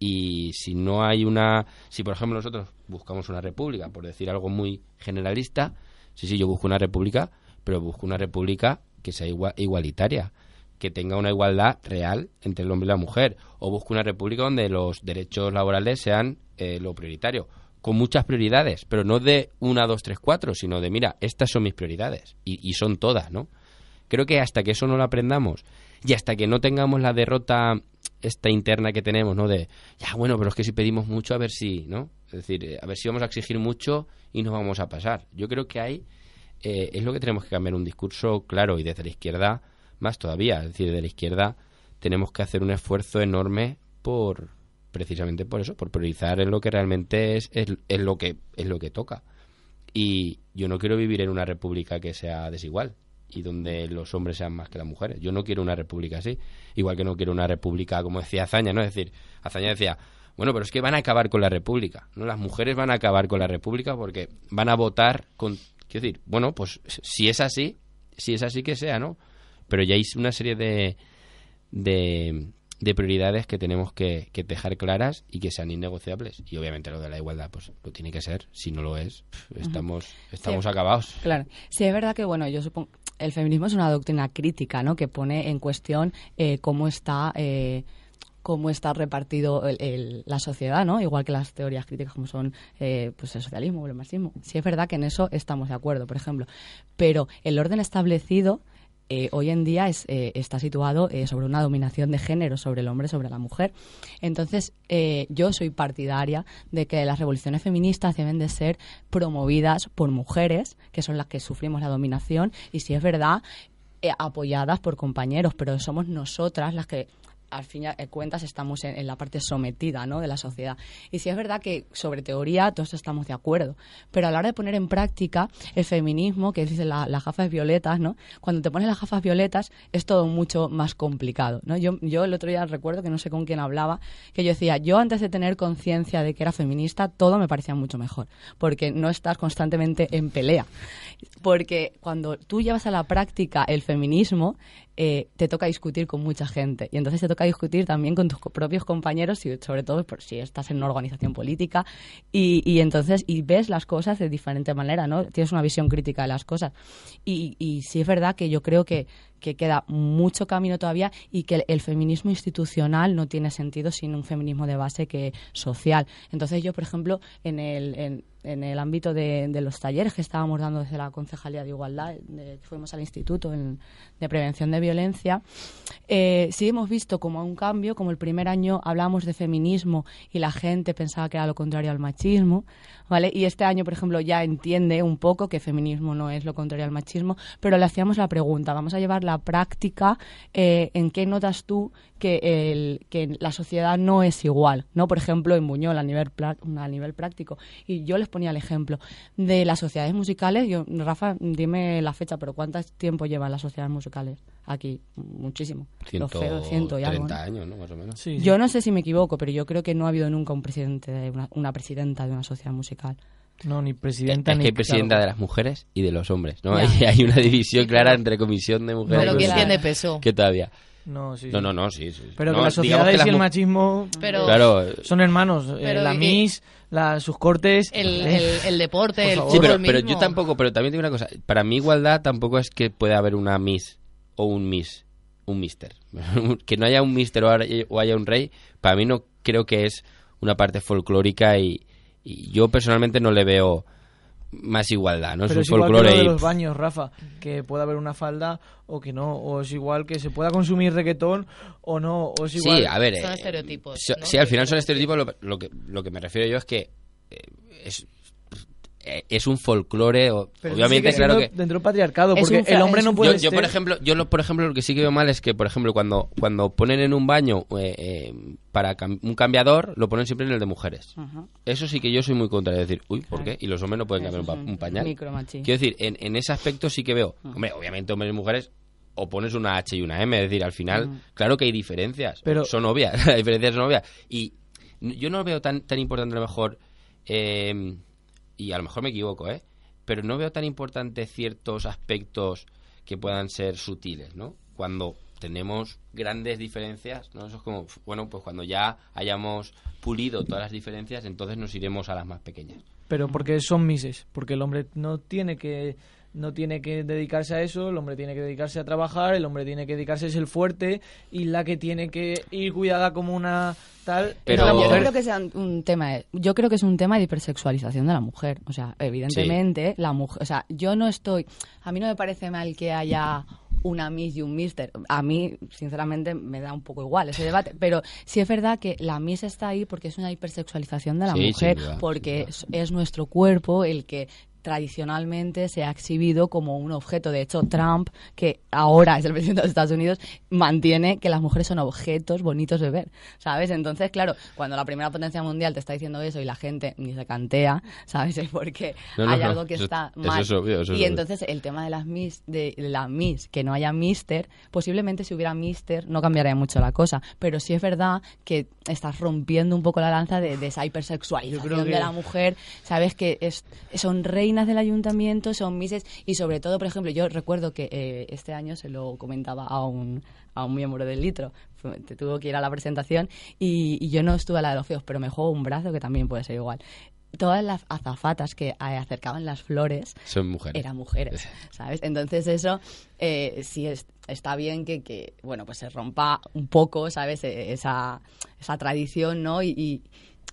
Y si no hay una. Si, por ejemplo, nosotros buscamos una república, por decir algo muy generalista, sí, sí, yo busco una república, pero busco una república que sea igua- igualitaria, que tenga una igualdad real entre el hombre y la mujer. O busco una república donde los derechos laborales sean eh, lo prioritario. Con muchas prioridades, pero no de una, dos, tres, cuatro, sino de, mira, estas son mis prioridades. Y, y son todas, ¿no? Creo que hasta que eso no lo aprendamos y hasta que no tengamos la derrota esta interna que tenemos, ¿no? De, ya, bueno, pero es que si pedimos mucho, a ver si, ¿no? Es decir, eh, a ver si vamos a exigir mucho y nos vamos a pasar. Yo creo que hay, eh, es lo que tenemos que cambiar, un discurso claro y desde la izquierda más todavía. Es decir, de la izquierda tenemos que hacer un esfuerzo enorme por, precisamente por eso, por priorizar en lo que realmente es, es lo que es lo que toca. Y yo no quiero vivir en una república que sea desigual y donde los hombres sean más que las mujeres. Yo no quiero una república así. Igual que no quiero una república, como decía Azaña, ¿no? Es decir, Azaña decía, bueno, pero es que van a acabar con la república, ¿no? Las mujeres van a acabar con la república porque van a votar con... Quiero decir, bueno, pues si es así, si es así que sea, ¿no? Pero ya hay una serie de... de de prioridades que tenemos que, que dejar claras y que sean innegociables. Y obviamente lo de la igualdad, pues lo tiene que ser. Si no lo es, estamos, estamos Sí. acabados. Claro. Sí, es verdad que, bueno, yo supongo. El feminismo es una doctrina crítica, ¿no? Que pone en cuestión eh, cómo está. eh, cómo está repartido el- la sociedad, ¿no? Igual que las teorías críticas como son eh, pues el socialismo o el marxismo. Sí es verdad que en eso estamos de acuerdo, por ejemplo. Pero el orden establecido eh, hoy en día es, eh, está situado eh, sobre una dominación de género sobre el hombre, sobre la mujer. Entonces, eh, yo soy partidaria de que las revoluciones feministas deben de ser promovidas por mujeres, que son las que sufrimos la dominación, y si es verdad, apoyadas por compañeros, pero somos nosotras las que al fin y cuentas estamos en, en la parte sometida ¿no? de la sociedad. Y sí es verdad que sobre teoría todos estamos de acuerdo, pero a la hora de poner en práctica el feminismo, que dice la- las gafas violetas, ¿no? cuando te pones las gafas violetas es todo mucho más complicado. ¿no? Yo, yo el otro día recuerdo que no sé con quién hablaba, que yo decía, yo antes de tener conciencia de que era feminista, todo me parecía mucho mejor, porque no estás constantemente en pelea. Porque cuando tú llevas a la práctica el feminismo, eh, te toca discutir con mucha gente. Y entonces te toca discutir también con tus propios compañeros y sobre todo por si estás en una organización política. Y, y entonces y ves las cosas de diferente manera, ¿no? Tienes una visión crítica de las cosas. Y, y sí es verdad que yo creo que, que queda mucho camino todavía y que el, feminismo institucional no tiene sentido sin un feminismo de base que social. Entonces yo, por ejemplo, en el, en, en el ámbito de, los talleres que estábamos dando desde la Concejalía de Igualdad, de- fuimos al Instituto de Prevención de Violencia, eh, sí hemos visto como un cambio, como el primer año hablábamos de feminismo y la gente pensaba que era lo contrario al machismo, ¿vale? Y este año, por ejemplo, ya entiende un poco que feminismo no es lo contrario al machismo, pero le hacíamos la pregunta, vamos a llevar la práctica, eh, ¿en qué notas tú que, el, que la sociedad no es igual, ¿no? Por ejemplo, en Buñol a nivel, a nivel práctico. Y yo les ponía el ejemplo de las sociedades musicales. Yo, Rafa, dime la fecha, pero ¿cuánto tiempo llevan las sociedades musicales aquí? Muchísimo. Lo feo, ciento y algo, 130 ¿no? años, ¿no? Más o menos. Sí, sí. Yo no sé si me equivoco, pero yo creo que no ha habido nunca un presidente de una, una presidenta de una sociedad musical. No, ni presidenta Es ni que hay presidenta claro. de las mujeres y de los hombres, ¿no? Hay, hay una división clara entre comisión de mujeres Pero ¿quién tiene peso? que todavía. No, sí, No, no, no, sí, sí. Pero No, que las sociedades las y el machismo Pero Claro, son hermanos. eh, la Miss, la, sus cortes. el, eh, el, el deporte, Por el favor. Sí, pero, yo tampoco, pero también digo una cosa, para mí igualdad tampoco es que pueda haber una Miss o un Miss, un Mister. [LAUGHS] que no haya un Mister o haya- un rey, para mí no creo que es una parte folclórica y, y yo personalmente no le veo más igualdad, ¿no? Pero es es un igual que folclore lo de los baños, Rafa, que pueda haber una falda o que no, o es igual que se pueda consumir reggaetón o no, o es igual... Sí, a ver. Son eh, estereotipos, ¿no? Sí, al final son estereotipos. Lo, lo que, lo que me refiero yo es que eh, es, es un folclore, o- Pero obviamente, claro que... dentro del patriarcado, porque un el hombre no puede Yo, yo, por ser- ejemplo, yo lo, por ejemplo lo que sí que veo mal es que, por ejemplo, cuando cuando ponen en un baño eh, eh, para cam- un cambiador, lo ponen siempre en el de mujeres. Eso sí que yo soy muy contra de decir, uy, ¿por Claro. qué? Y los hombres no pueden Eso cambiar un, pa- pañal. Quiero decir, en, en ese aspecto sí que veo, hombre, obviamente hombres y mujeres o pones una H y una M, es decir, al final, claro que hay diferencias, Pero- son obvias, [LAUGHS] las diferencias son obvias. Y yo no veo tan, tan importante a lo mejor, eh, y a lo mejor me equivoco, ¿eh? Pero no veo tan importante ciertos aspectos que puedan ser sutiles, ¿no? Cuando tenemos grandes diferencias, ¿no? Eso es como, bueno, pues cuando ya hayamos pulido todas las diferencias, entonces nos iremos a las más pequeñas. pero porque son mises, porque el hombre no tiene que no tiene que dedicarse a eso, el hombre tiene que dedicarse a trabajar, el hombre tiene que dedicarse a ser fuerte y la que tiene que ir cuidada como una tal Pero- yo no creo que sea un- tema de- yo creo que es un tema de hipersexualización de la mujer o sea evidentemente la mujer o sea yo no estoy a mí no me parece mal que haya una Miss y un Mister. A mí, sinceramente, me da un poco igual ese debate. Pero sí es verdad que la Miss está ahí porque es una hipersexualización de la Sí, mujer. porque es nuestro cuerpo el que tradicionalmente se ha exhibido como un objeto. De hecho, Trump, que ahora es el presidente de los Estados Unidos, mantiene que las mujeres son objetos bonitos de ver, ¿sabes? Entonces, claro, cuando la primera potencia mundial te está diciendo eso y la gente ni se cantea, ¿sabes? Es porque No, no, hay algo que está eso mal. es obvio, eso es y entonces el tema de las Miss, de la Miss, que no haya Mister, posiblemente si hubiera Mister no cambiaría mucho la cosa. Pero sí es verdad que estás rompiendo un poco la lanza de, de esa hipersexualización que- de la mujer, sabes que es, son reinas del ayuntamiento, son mises y sobre todo, por ejemplo, yo recuerdo que eh, este año se lo comentaba a un, a un miembro del litro, te tuvo que ir a la presentación y, y yo no estuve a la de los feos, pero me juego un brazo que también puede ser igual. Todas las azafatas que acercaban las flores Son mujeres. eran mujeres, [LAUGHS] ¿sabes? Entonces eso eh, sí es- está bien que, que, bueno, pues se rompa un poco, ¿sabes? E- Esa, esa tradición, ¿no? Y, y,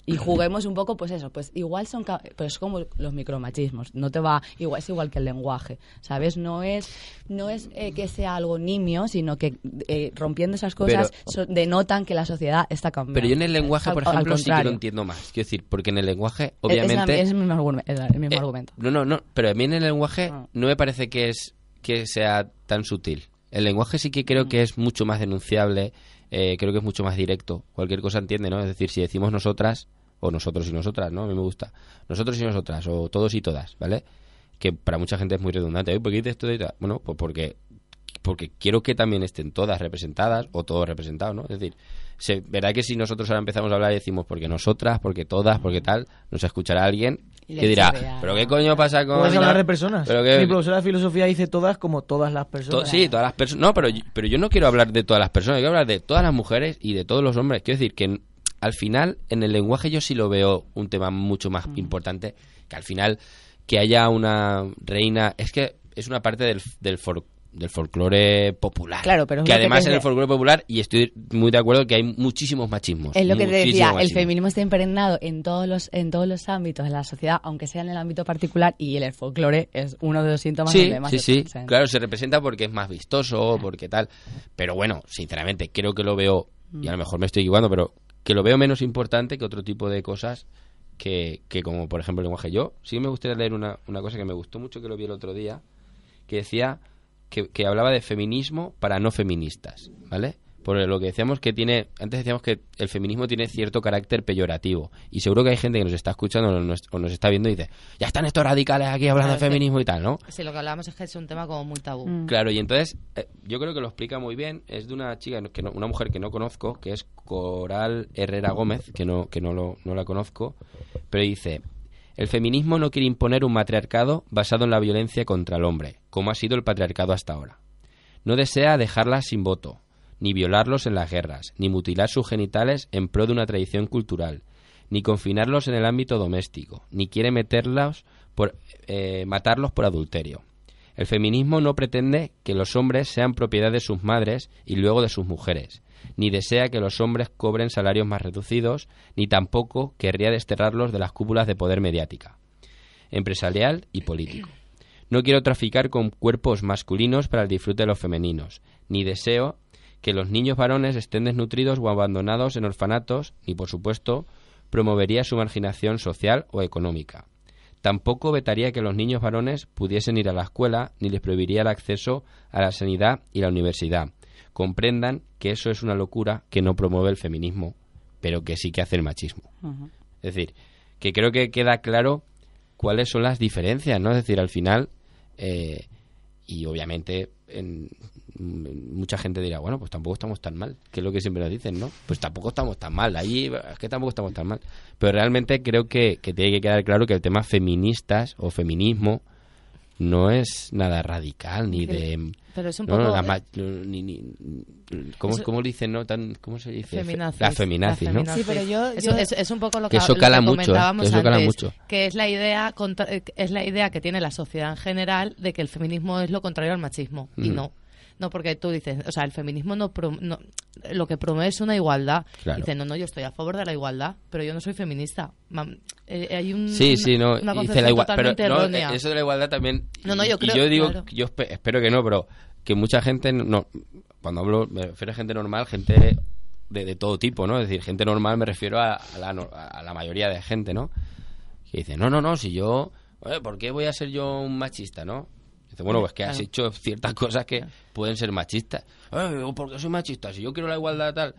y juguemos un poco, pues eso, pues igual son, pues es como los micromachismos, no te va, igual es igual que el lenguaje, ¿sabes? No es, no es eh, que sea algo nimio, sino que eh, rompiendo esas cosas so- denotan que la sociedad está cambiando. Pero yo en el lenguaje, por al ejemplo, sí que lo entiendo más. Quiero decir, porque en el lenguaje, Es- es la- obviamente... Es, el mismo, argumen- es el mismo Eh, argumento. No, no, no, pero a mí en el lenguaje Ah. no me parece que es que sea tan sutil. El lenguaje sí que creo Mm. que es mucho más denunciable, eh, creo que es mucho más directo. Cualquier cosa entiende, ¿no? Es decir, si decimos nosotras, o nosotros y nosotras, ¿no? A mí me gusta. Nosotros y nosotras, o todos y todas, ¿vale? Que para mucha gente es muy redundante. ¿Por qué dices todo y tal? Bueno, pues porque, porque quiero que también estén todas representadas, o todos representados, ¿no? Es decir, se verá que si nosotros ahora empezamos a hablar y decimos porque nosotras, porque todas, porque tal, nos escuchará alguien que dirá. ¿pero qué coño pasa con...? Puedes hablar de personas. Pero que- Mi profesora de filosofía dice todas como todas las To- personas. sí, todas las personas. No, pero, yo- pero yo no quiero hablar de todas las personas, quiero hablar de todas las mujeres y de todos los hombres. Quiero decir que al final, en el lenguaje yo sí lo veo un tema mucho más importante, que al final que haya una reina, es que es una parte del, del, for- del folclore popular. Claro, pero que además en el folclore popular, y estoy muy de acuerdo que hay muchísimos machismos. Es lo que te decía, el feminismo está impregnado en todos los en todos los ámbitos de la sociedad, aunque sea en el ámbito particular, y el folclore es uno de los síntomas Sí, donde más sí, sí. Claro, se representa porque es más vistoso, porque tal. Pero bueno, sinceramente, creo que lo veo, y a lo mejor me estoy equivocando, pero que lo veo menos importante que otro tipo de cosas que, que como por ejemplo el lenguaje. Yo sí me gustaría leer una, una cosa que me gustó mucho, que lo vi el otro día, que decía que, que hablaba de feminismo para no feministas, ¿vale? Por lo que decíamos que tiene, antes decíamos que el feminismo tiene cierto carácter peyorativo. Y seguro que hay gente que nos está escuchando o nos, o nos está viendo y dice, ya están estos radicales aquí hablando Claro, de que- feminismo y tal, ¿no? Sí, lo que hablábamos es que es un tema como muy tabú. Mm. Claro, y entonces eh, yo creo que lo explica muy bien. Es de una chica, que no- una mujer que no conozco, que es Coral Herrera Gómez, que no, que no, lo, no la conozco, pero dice, el feminismo no quiere imponer un matriarcado basado en la violencia contra el hombre, como ha sido el patriarcado hasta ahora. No desea dejarlas sin voto, ni violarlos en las guerras, ni mutilar sus genitales en pro de una tradición cultural, ni confinarlos en el ámbito doméstico, ni quiere meterlos por, eh, matarlos por adulterio. El feminismo no pretende que los hombres sean propiedad de sus madres y luego de sus mujeres, ni desea que los hombres cobren salarios más reducidos, ni tampoco querría desterrarlos de las cúpulas de poder mediática, empresarial y político. No quiero traficar con cuerpos masculinos para el disfrute de los femeninos, ni deseo que los niños varones estén desnutridos o abandonados en orfanatos, ni por supuesto promovería su marginación social o económica. tampoco vetaría que los niños varones pudiesen ir a la escuela ni les prohibiría el acceso a la sanidad y la universidad. Comprendan que eso es una locura que no promueve el feminismo, pero que sí que hace el machismo. Es decir, que creo que queda claro cuáles son las diferencias, ¿no? Es decir, al final, eh, y obviamente en- mucha gente dirá, bueno, pues tampoco estamos tan mal, que es lo que siempre nos dicen, ¿no? Pues tampoco estamos tan mal, ahí es que tampoco estamos tan mal. Pero realmente creo que, que tiene que quedar claro que el tema feministas o feminismo no es nada radical, ni de... Pero es un no, no, poco... la ni, ni- ¿cómo, Eso- ¿Cómo dicen, no? Tan, ¿Cómo se dice? Fe- Feminazis. La feminazis, ¿no? feminazis. Sí, pero yo- Eso yo- es, es un poco lo Que que, eso lo cala que mucho, ¿eh? comentábamos Que eso cala antes, mucho. que es la idea contra- eh, es la idea que tiene la sociedad en general de que el feminismo es lo contrario al machismo y no. No, porque tú dices, o sea, el feminismo no, prom- no- lo que promueve es una igualdad. Claro. Dices, no, no, yo estoy a favor de la igualdad, pero yo no soy feminista. Mam- eh, hay un, Sí, sí, no. una dice la igual, pero no, eh, eso de la igualdad también. No, no, yo y creo- yo digo, claro. yo espe- espero que no, pero que mucha gente, no, cuando hablo, me refiero a gente normal, gente de, de todo tipo, ¿no? Es decir, gente normal me refiero a, a la, a la mayoría de gente, ¿no? Que dice, no, no, no, si yo, eh, ¿por qué voy a ser yo un machista, no? Dice, bueno, pues que has hecho ciertas cosas que pueden ser machistas. Eh, ¿Por qué soy machista? Si yo quiero la igualdad tal,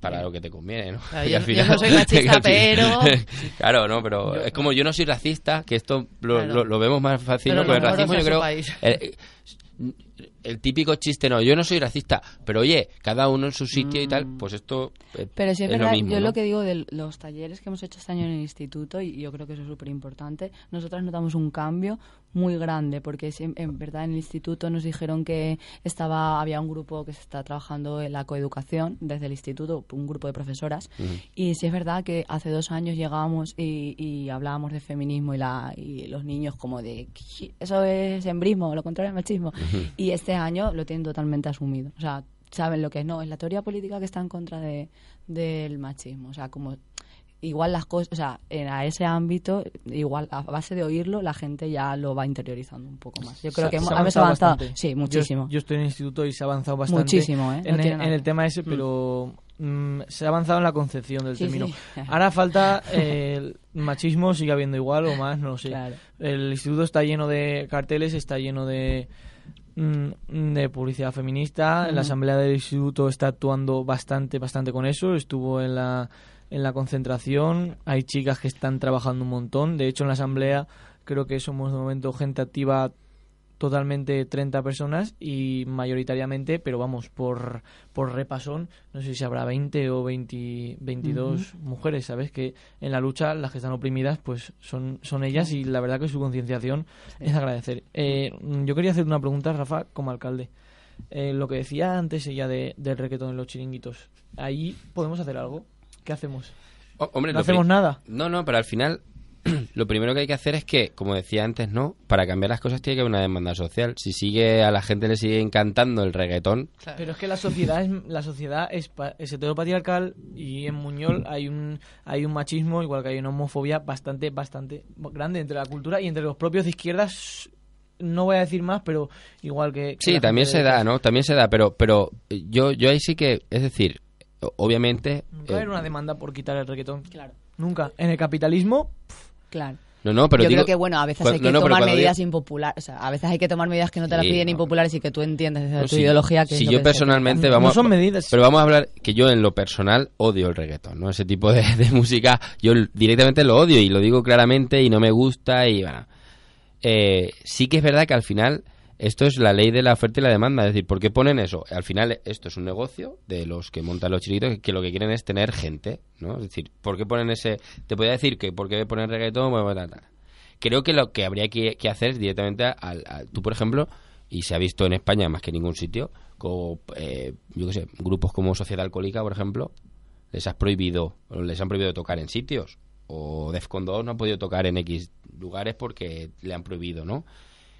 para lo que te conviene, ¿no? Claro, yo- al yo final- no soy machista, [LAUGHS] pero- [LAUGHS] claro, no, pero es como yo no soy racista, que esto lo, Claro. lo- lo vemos más fácil, Pero ¿no? Porque el racismo yo creo... eh, el típico chiste, no, yo no soy racista, pero oye, cada uno en su sitio y tal, pues esto eh, Pero sí es, es verdad, lo mismo, yo ¿no? lo que digo de los talleres que hemos hecho este año en el instituto, y yo creo que eso es súper importante, nosotras notamos un cambio muy grande, porque sí, en verdad en el instituto nos dijeron que estaba había un grupo que se está trabajando en la coeducación desde el instituto, un grupo de profesoras, y sí es verdad que hace dos años llegábamos y, y hablábamos de feminismo y, la, y los niños como de, "¿Qué? eso es embrismo, lo contrario al machismo, y este año lo tienen totalmente asumido, o sea, saben lo que es, no, es la teoría política que está en contra de, del machismo. O sea, como igual las cosas, o sea, en, a ese ámbito, igual a base de oírlo, la gente ya lo va interiorizando un poco más. Yo creo que hemos, avanzado. Sí, muchísimo. Yo, estoy en el instituto y se ha avanzado bastante. Muchísimo, ¿eh? En, el, nada. en el tema ese, Mm. pero mm, se ha avanzado en la concepción del Sí, término. sí. [LAUGHS] Ahora falta eh, el machismo, sigue habiendo igual o más, no lo sé. Claro. El instituto está lleno de carteles, está lleno de de publicidad feminista. La asamblea del instituto está actuando bastante, bastante con eso. Estuvo en la en la concentración. Hay chicas que están trabajando un montón. De hecho, en la asamblea creo que somos de momento gente activa totalmente 30 personas y mayoritariamente, pero vamos, por, por repasón, no sé si habrá 20 o 20, 22 mujeres, ¿sabes? Que en la lucha las que están oprimidas pues son, son ellas y la verdad que su concienciación es agradecer. Eh, yo quería hacer una pregunta, Rafa, como alcalde. Eh, lo que decía antes ella de, del requetón en los chiringuitos, ¿ahí podemos hacer algo? ¿Qué hacemos? Oh, hombre, ¿No hacemos nada? No, no, pero al final [CLEARS THROAT] lo primero que hay que hacer es que, como decía antes, ¿no? Para cambiar las cosas tiene que haber una demanda social. Si sigue a la gente le sigue encantando el reggaetón, Pero es que la sociedad es la sociedad es, pa- es heteropatriarcal y en Muñol hay un hay un machismo igual que hay una homofobia bastante bastante grande entre la cultura y entre los propios de izquierdas no voy a decir más pero igual que, que Sí, también se de- da, ¿no? También se da, pero pero eh, yo yo ahí sí que, es decir, obviamente nunca va a eh, haber una demanda por quitar el reggaetón. Claro, nunca. En el capitalismo claro. no, no, pero Yo digo- creo que, bueno, a veces hay que no, no, pero tomar medidas digo- impopulares. O sea, a veces hay que tomar medidas que no te las piden no. impopulares y que tú entiendes desde No, tu si- ideología que si yo que personalmente vamos No son medidas. pero vamos a hablar que yo en lo personal odio el reggaetón no ese tipo de, de música yo directamente lo odio y lo digo claramente y no me gusta y bueno Eh, sí que es verdad que al final esto es la ley de la oferta y la demanda es decir ¿por qué ponen eso? al final esto es un negocio de los que montan los chiritos que lo que quieren es tener gente ¿no? es decir ¿por qué ponen ese? te podría decir que ¿por qué ponen reggaetón? Creo que lo que habría que, hacer es directamente al, al- tú por ejemplo y se ha visto en España más que en ningún sitio como eh, yo qué sé grupos como Sociedad Alcohólica por ejemplo les has prohibido les han prohibido tocar en sitios o Defcon 2 no ha podido tocar en X lugares porque le han prohibido no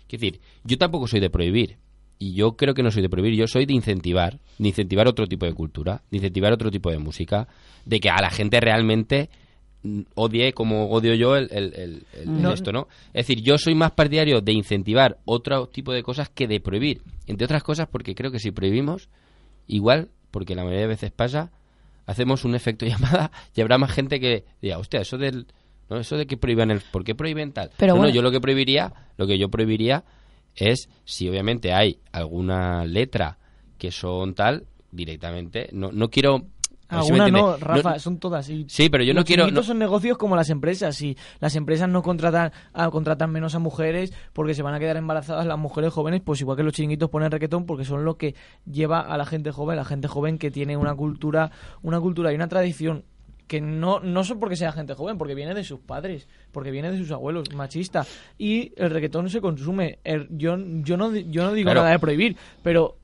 Quiero decir yo tampoco soy de prohibir y yo creo que no soy de prohibir, yo soy de incentivar, de incentivar otro tipo de cultura, de incentivar otro tipo de música, de que a la gente realmente mm, odie como odio yo el, el- el- el- No. esto, ¿no? Es decir, yo soy más partidario de incentivar otro tipo de cosas que de prohibir. Entre otras cosas porque creo que si prohibimos, igual, porque la mayoría de veces pasa, hacemos un efecto [LAUGHS] llamada y habrá más gente que diga, hostia, eso del, ¿no? Eso de que prohíban el... ¿Por qué prohíben tal? Pero no, no, bueno. yo lo que prohibiría, lo que yo prohibiría es si obviamente hay alguna letra que son tal, directamente, no, no quiero... a ver si Algunas no. Rafa, son todas. Y Sí, pero yo no quiero... no- son negocios como las empresas. Y las empresas no contratan a, contratan menos a mujeres porque se van a quedar embarazadas las mujeres jóvenes, pues igual que los chiringuitos ponen reggaetón porque son lo que lleva a la gente joven, la gente joven que tiene una cultura, una cultura y una tradición que no, no son porque sea gente joven, porque viene de sus padres, porque viene de sus abuelos, machista. Y el reggaetón se consume. El- yo, yo, no, yo no digo Claro. nada de prohibir, pero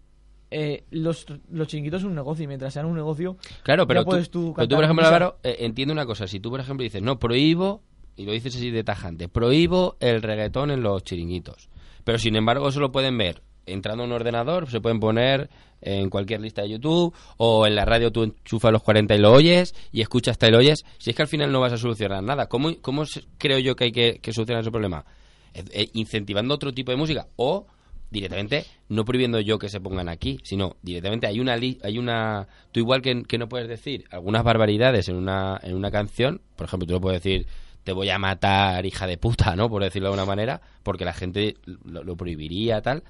eh, los, los chiringuitos son un negocio y mientras sean un negocio, Claro, pero tú, puedes tú pero tú, por ejemplo. Álvaro, eh, entiende una cosa. Si tú, por ejemplo, dices, no, prohíbo, y lo dices así de tajante, prohíbo el reggaetón en los chiringuitos. Pero, sin embargo, eso lo pueden ver entrando a un ordenador, se pueden poner en cualquier lista de YouTube, o en la radio tú enchufas los 40 y lo oyes, y escuchas hasta y lo oyes. Si es que al final no vas a solucionar nada. ¿Cómo, cómo creo yo que hay que, que solucionar ese problema? Eh, eh, incentivando otro tipo de música, o directamente no prohibiendo yo que se pongan aquí, sino directamente hay una li- hay una tú igual que, no puedes decir algunas barbaridades en una en una canción, por ejemplo, tú no puedes decir te voy a matar, hija de puta, ¿no? Por decirlo de alguna manera, porque la gente lo, lo prohibiría, tal.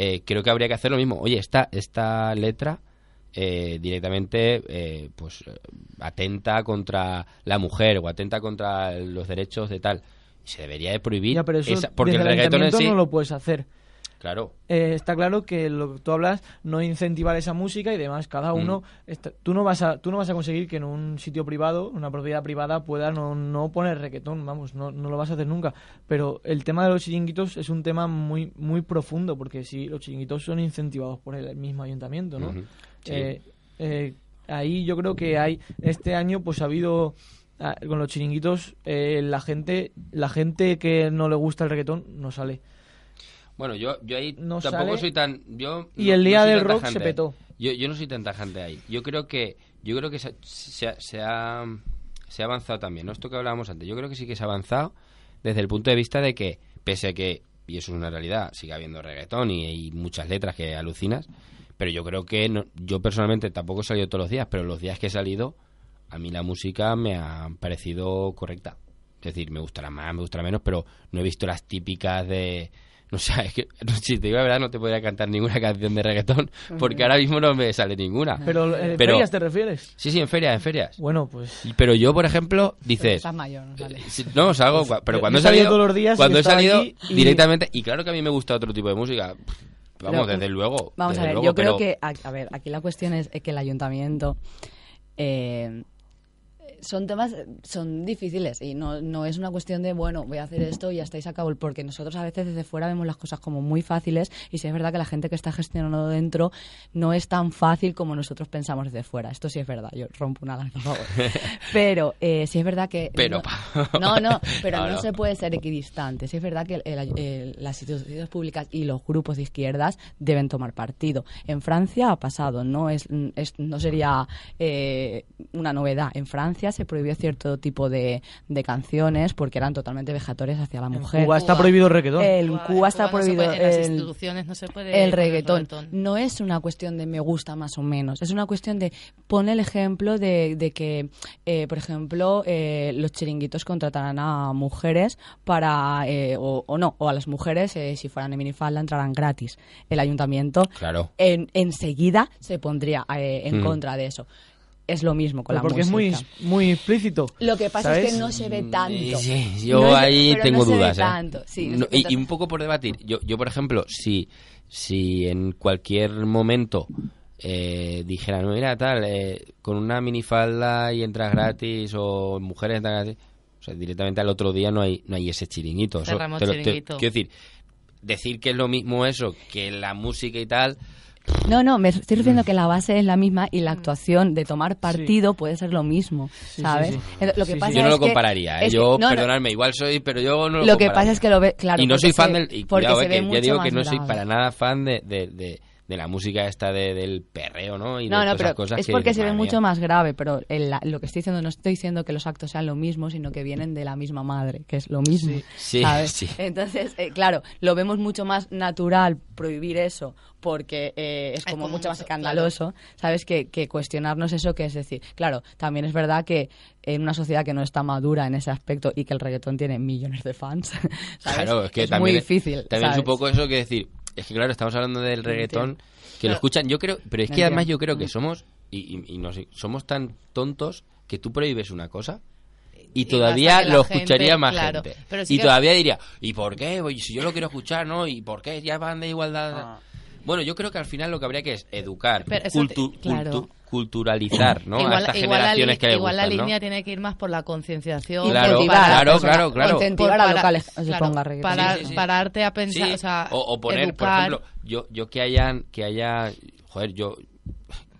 Eh, creo que habría que hacer lo mismo. Oye, esta, esta letra eh, directamente eh, pues eh, atenta contra la mujer o atenta contra los derechos de tal. Se debería de prohibir Ya, pero eso esa- porque desde el reggaetón en ayuntamiento sí... no lo puedes hacer. Claro. Eh, está claro que lo que tú hablas no incentivar esa música y demás. Cada uno, está- tú no vas a, tú no vas a conseguir que en un sitio privado, una propiedad privada, pueda no, no poner reggaetón. Vamos, no, no lo vas a hacer nunca. Pero el tema de los chiringuitos es un tema muy, muy profundo porque sí, los chiringuitos son incentivados por el mismo ayuntamiento, ¿no? Sí. Eh, eh, ahí yo creo que hay este año pues ha habido ah, con los chiringuitos eh, la gente la gente que no le gusta el reggaetón no sale Bueno, yo, yo ahí No tampoco sale. soy tan... Yo Y no- el día del rock tajante se petó. Yo, yo no soy tan tajante ahí. Yo creo que yo creo que se, se ha- se ha, se ha avanzado también. ¿no? Esto que hablábamos antes. Yo creo que sí que se ha avanzado desde el punto de vista de que, pese a que, y eso es una realidad, sigue habiendo reggaetón y, y muchas letras que alucinas, pero yo creo que no- yo personalmente tampoco he salido todos los días, pero los días que he salido, a mí la música me ha parecido correcta. Es decir, me gustará más, me gustará menos, pero no he visto las típicas de... [LAUGHS] No sé, es que no, si te digo la verdad no te podría cantar ninguna [LAUGHS] canción de reggaetón porque ahora mismo no me sale ninguna. pero ¿en Pero- ferias te refieres? Sí, sí, en ferias, en ferias. Bueno, pues Pero yo, por ejemplo, dices... Estás mayor, no sale. Sí, No, salgo, cua- pero cuando he salido, todos los días cuando he salido y- directamente, y claro que a mí me gusta otro tipo de música, vamos, Pero, desde luego. Vamos desde a ver, luego, yo creo pero- que, a, a ver, aquí la cuestión es que el ayuntamiento eh, son temas, son difíciles y no, no es una cuestión de, bueno, voy a hacer esto y ya estáis a cabo, porque nosotros a veces desde fuera vemos las cosas como muy fáciles y sí es verdad que la gente que está gestionando dentro no es tan fácil como nosotros pensamos desde fuera. Esto sí es verdad, yo rompo una lanza a favor. [LAUGHS] Pero eh, sí es verdad que... Pero, no, [LAUGHS] no, pero No, no, no. se puede ser equidistante. Sí es verdad que el- el- el- las instituciones públicas y los grupos de izquierdas deben tomar partido. En Francia ha pasado, no es, es- no sería eh, una novedad. En Francia se prohibió cierto tipo de, de canciones porque eran totalmente vejatorias hacia la en mujer. Cuba está prohibido el reggaetón. En Cuba- Cuba está no prohibido puede- en las el- instituciones no se puede el reggaetón. No es una cuestión de me gusta más o menos, es una cuestión de pone el ejemplo de, de que, eh, por ejemplo, eh, los chiringuitos contratarán a mujeres para, eh, o, o no, o a las mujeres, eh, si fueran en minifalda, entrarán gratis. El ayuntamiento Claro. en, enseguida se pondría eh, en Mm. contra de eso. Es lo mismo con Pero la porque música. es muy, muy explícito. Lo que pasa es que no se ve tanto. Sí, yo No ahí tengo no se ve dudas. ¿eh? tanto, sí, no y, un poco por debatir. Yo, yo por ejemplo, si, si en cualquier momento eh, dijeran, "No, mira, tal, eh, con una minifalda y entras gratis, o mujeres entran gratis, o sea, directamente al otro día no hay, no hay ese chiringuito. Eso Cerramos te lo- te- chiringuito. quiero decir, decir que es lo mismo eso que la música y tal. No, no, me estoy Mm. refiriendo que la base es la misma y la actuación de tomar partido puede ser lo mismo, sí, ¿sabes? sí. Lo que Sí, sí. pasa Yo no es lo que- compararía, ¿eh? que- yo, no, no, perdonadme, igual soy, pero yo no lo Lo que compararía. pasa es que lo ve, claro. y no soy fan se- del. Y porque cuidado, se eh, que ya digo más que no soy para nada fan de, de, de- de la música esta de, del perreo, ¿no? Y No, de no, pero cosas es que porque dices, se ve "Madre mucho mía". más grave, pero el- la- lo que estoy diciendo, no estoy diciendo que los actos sean lo mismo, sino que vienen de la misma madre, que es lo mismo. Sí, ¿sabes? sí. Entonces, eh, claro, lo vemos mucho más natural prohibir eso, porque eh, es como como mucho más escandaloso, ¿sabes? Que, que cuestionarnos eso, que es decir, claro, también es verdad que en una sociedad que no está madura en ese aspecto y que el reggaetón tiene millones de fans, [LAUGHS] ¿sabes? Claro, es que es también muy difícil. También es un poco eso que decir. Es que claro, estamos hablando del reggaetón, que lo escuchan, yo creo, pero es que además yo creo que Mm. somos, y, y- y no sé, somos tan tontos que tú prohíbes una cosa y todavía lo gente- escucharía más claro, gente. pero sí y que- todavía diría, ¿y por qué? Si yo lo quiero escuchar, ¿no? ¿Y por qué? Ya van de igualdad. Ah. Bueno, yo creo que al final lo que habría que es educar, Pero eso te- cultu- claro. cultu- culturalizar, ¿no? a igual, estas igual la, generaciones li- que les igual la línea tiene que ir más por la concienciación. Claro, a la claro, claro, claro. Incentivar por a para- locales se claro, ponga reggaetón. para- Sí, sí, sí. pararte a pensar, Sí, o sea, o, o poner, por ejemplo, yo, yo que hayan, que haya, joder, yo,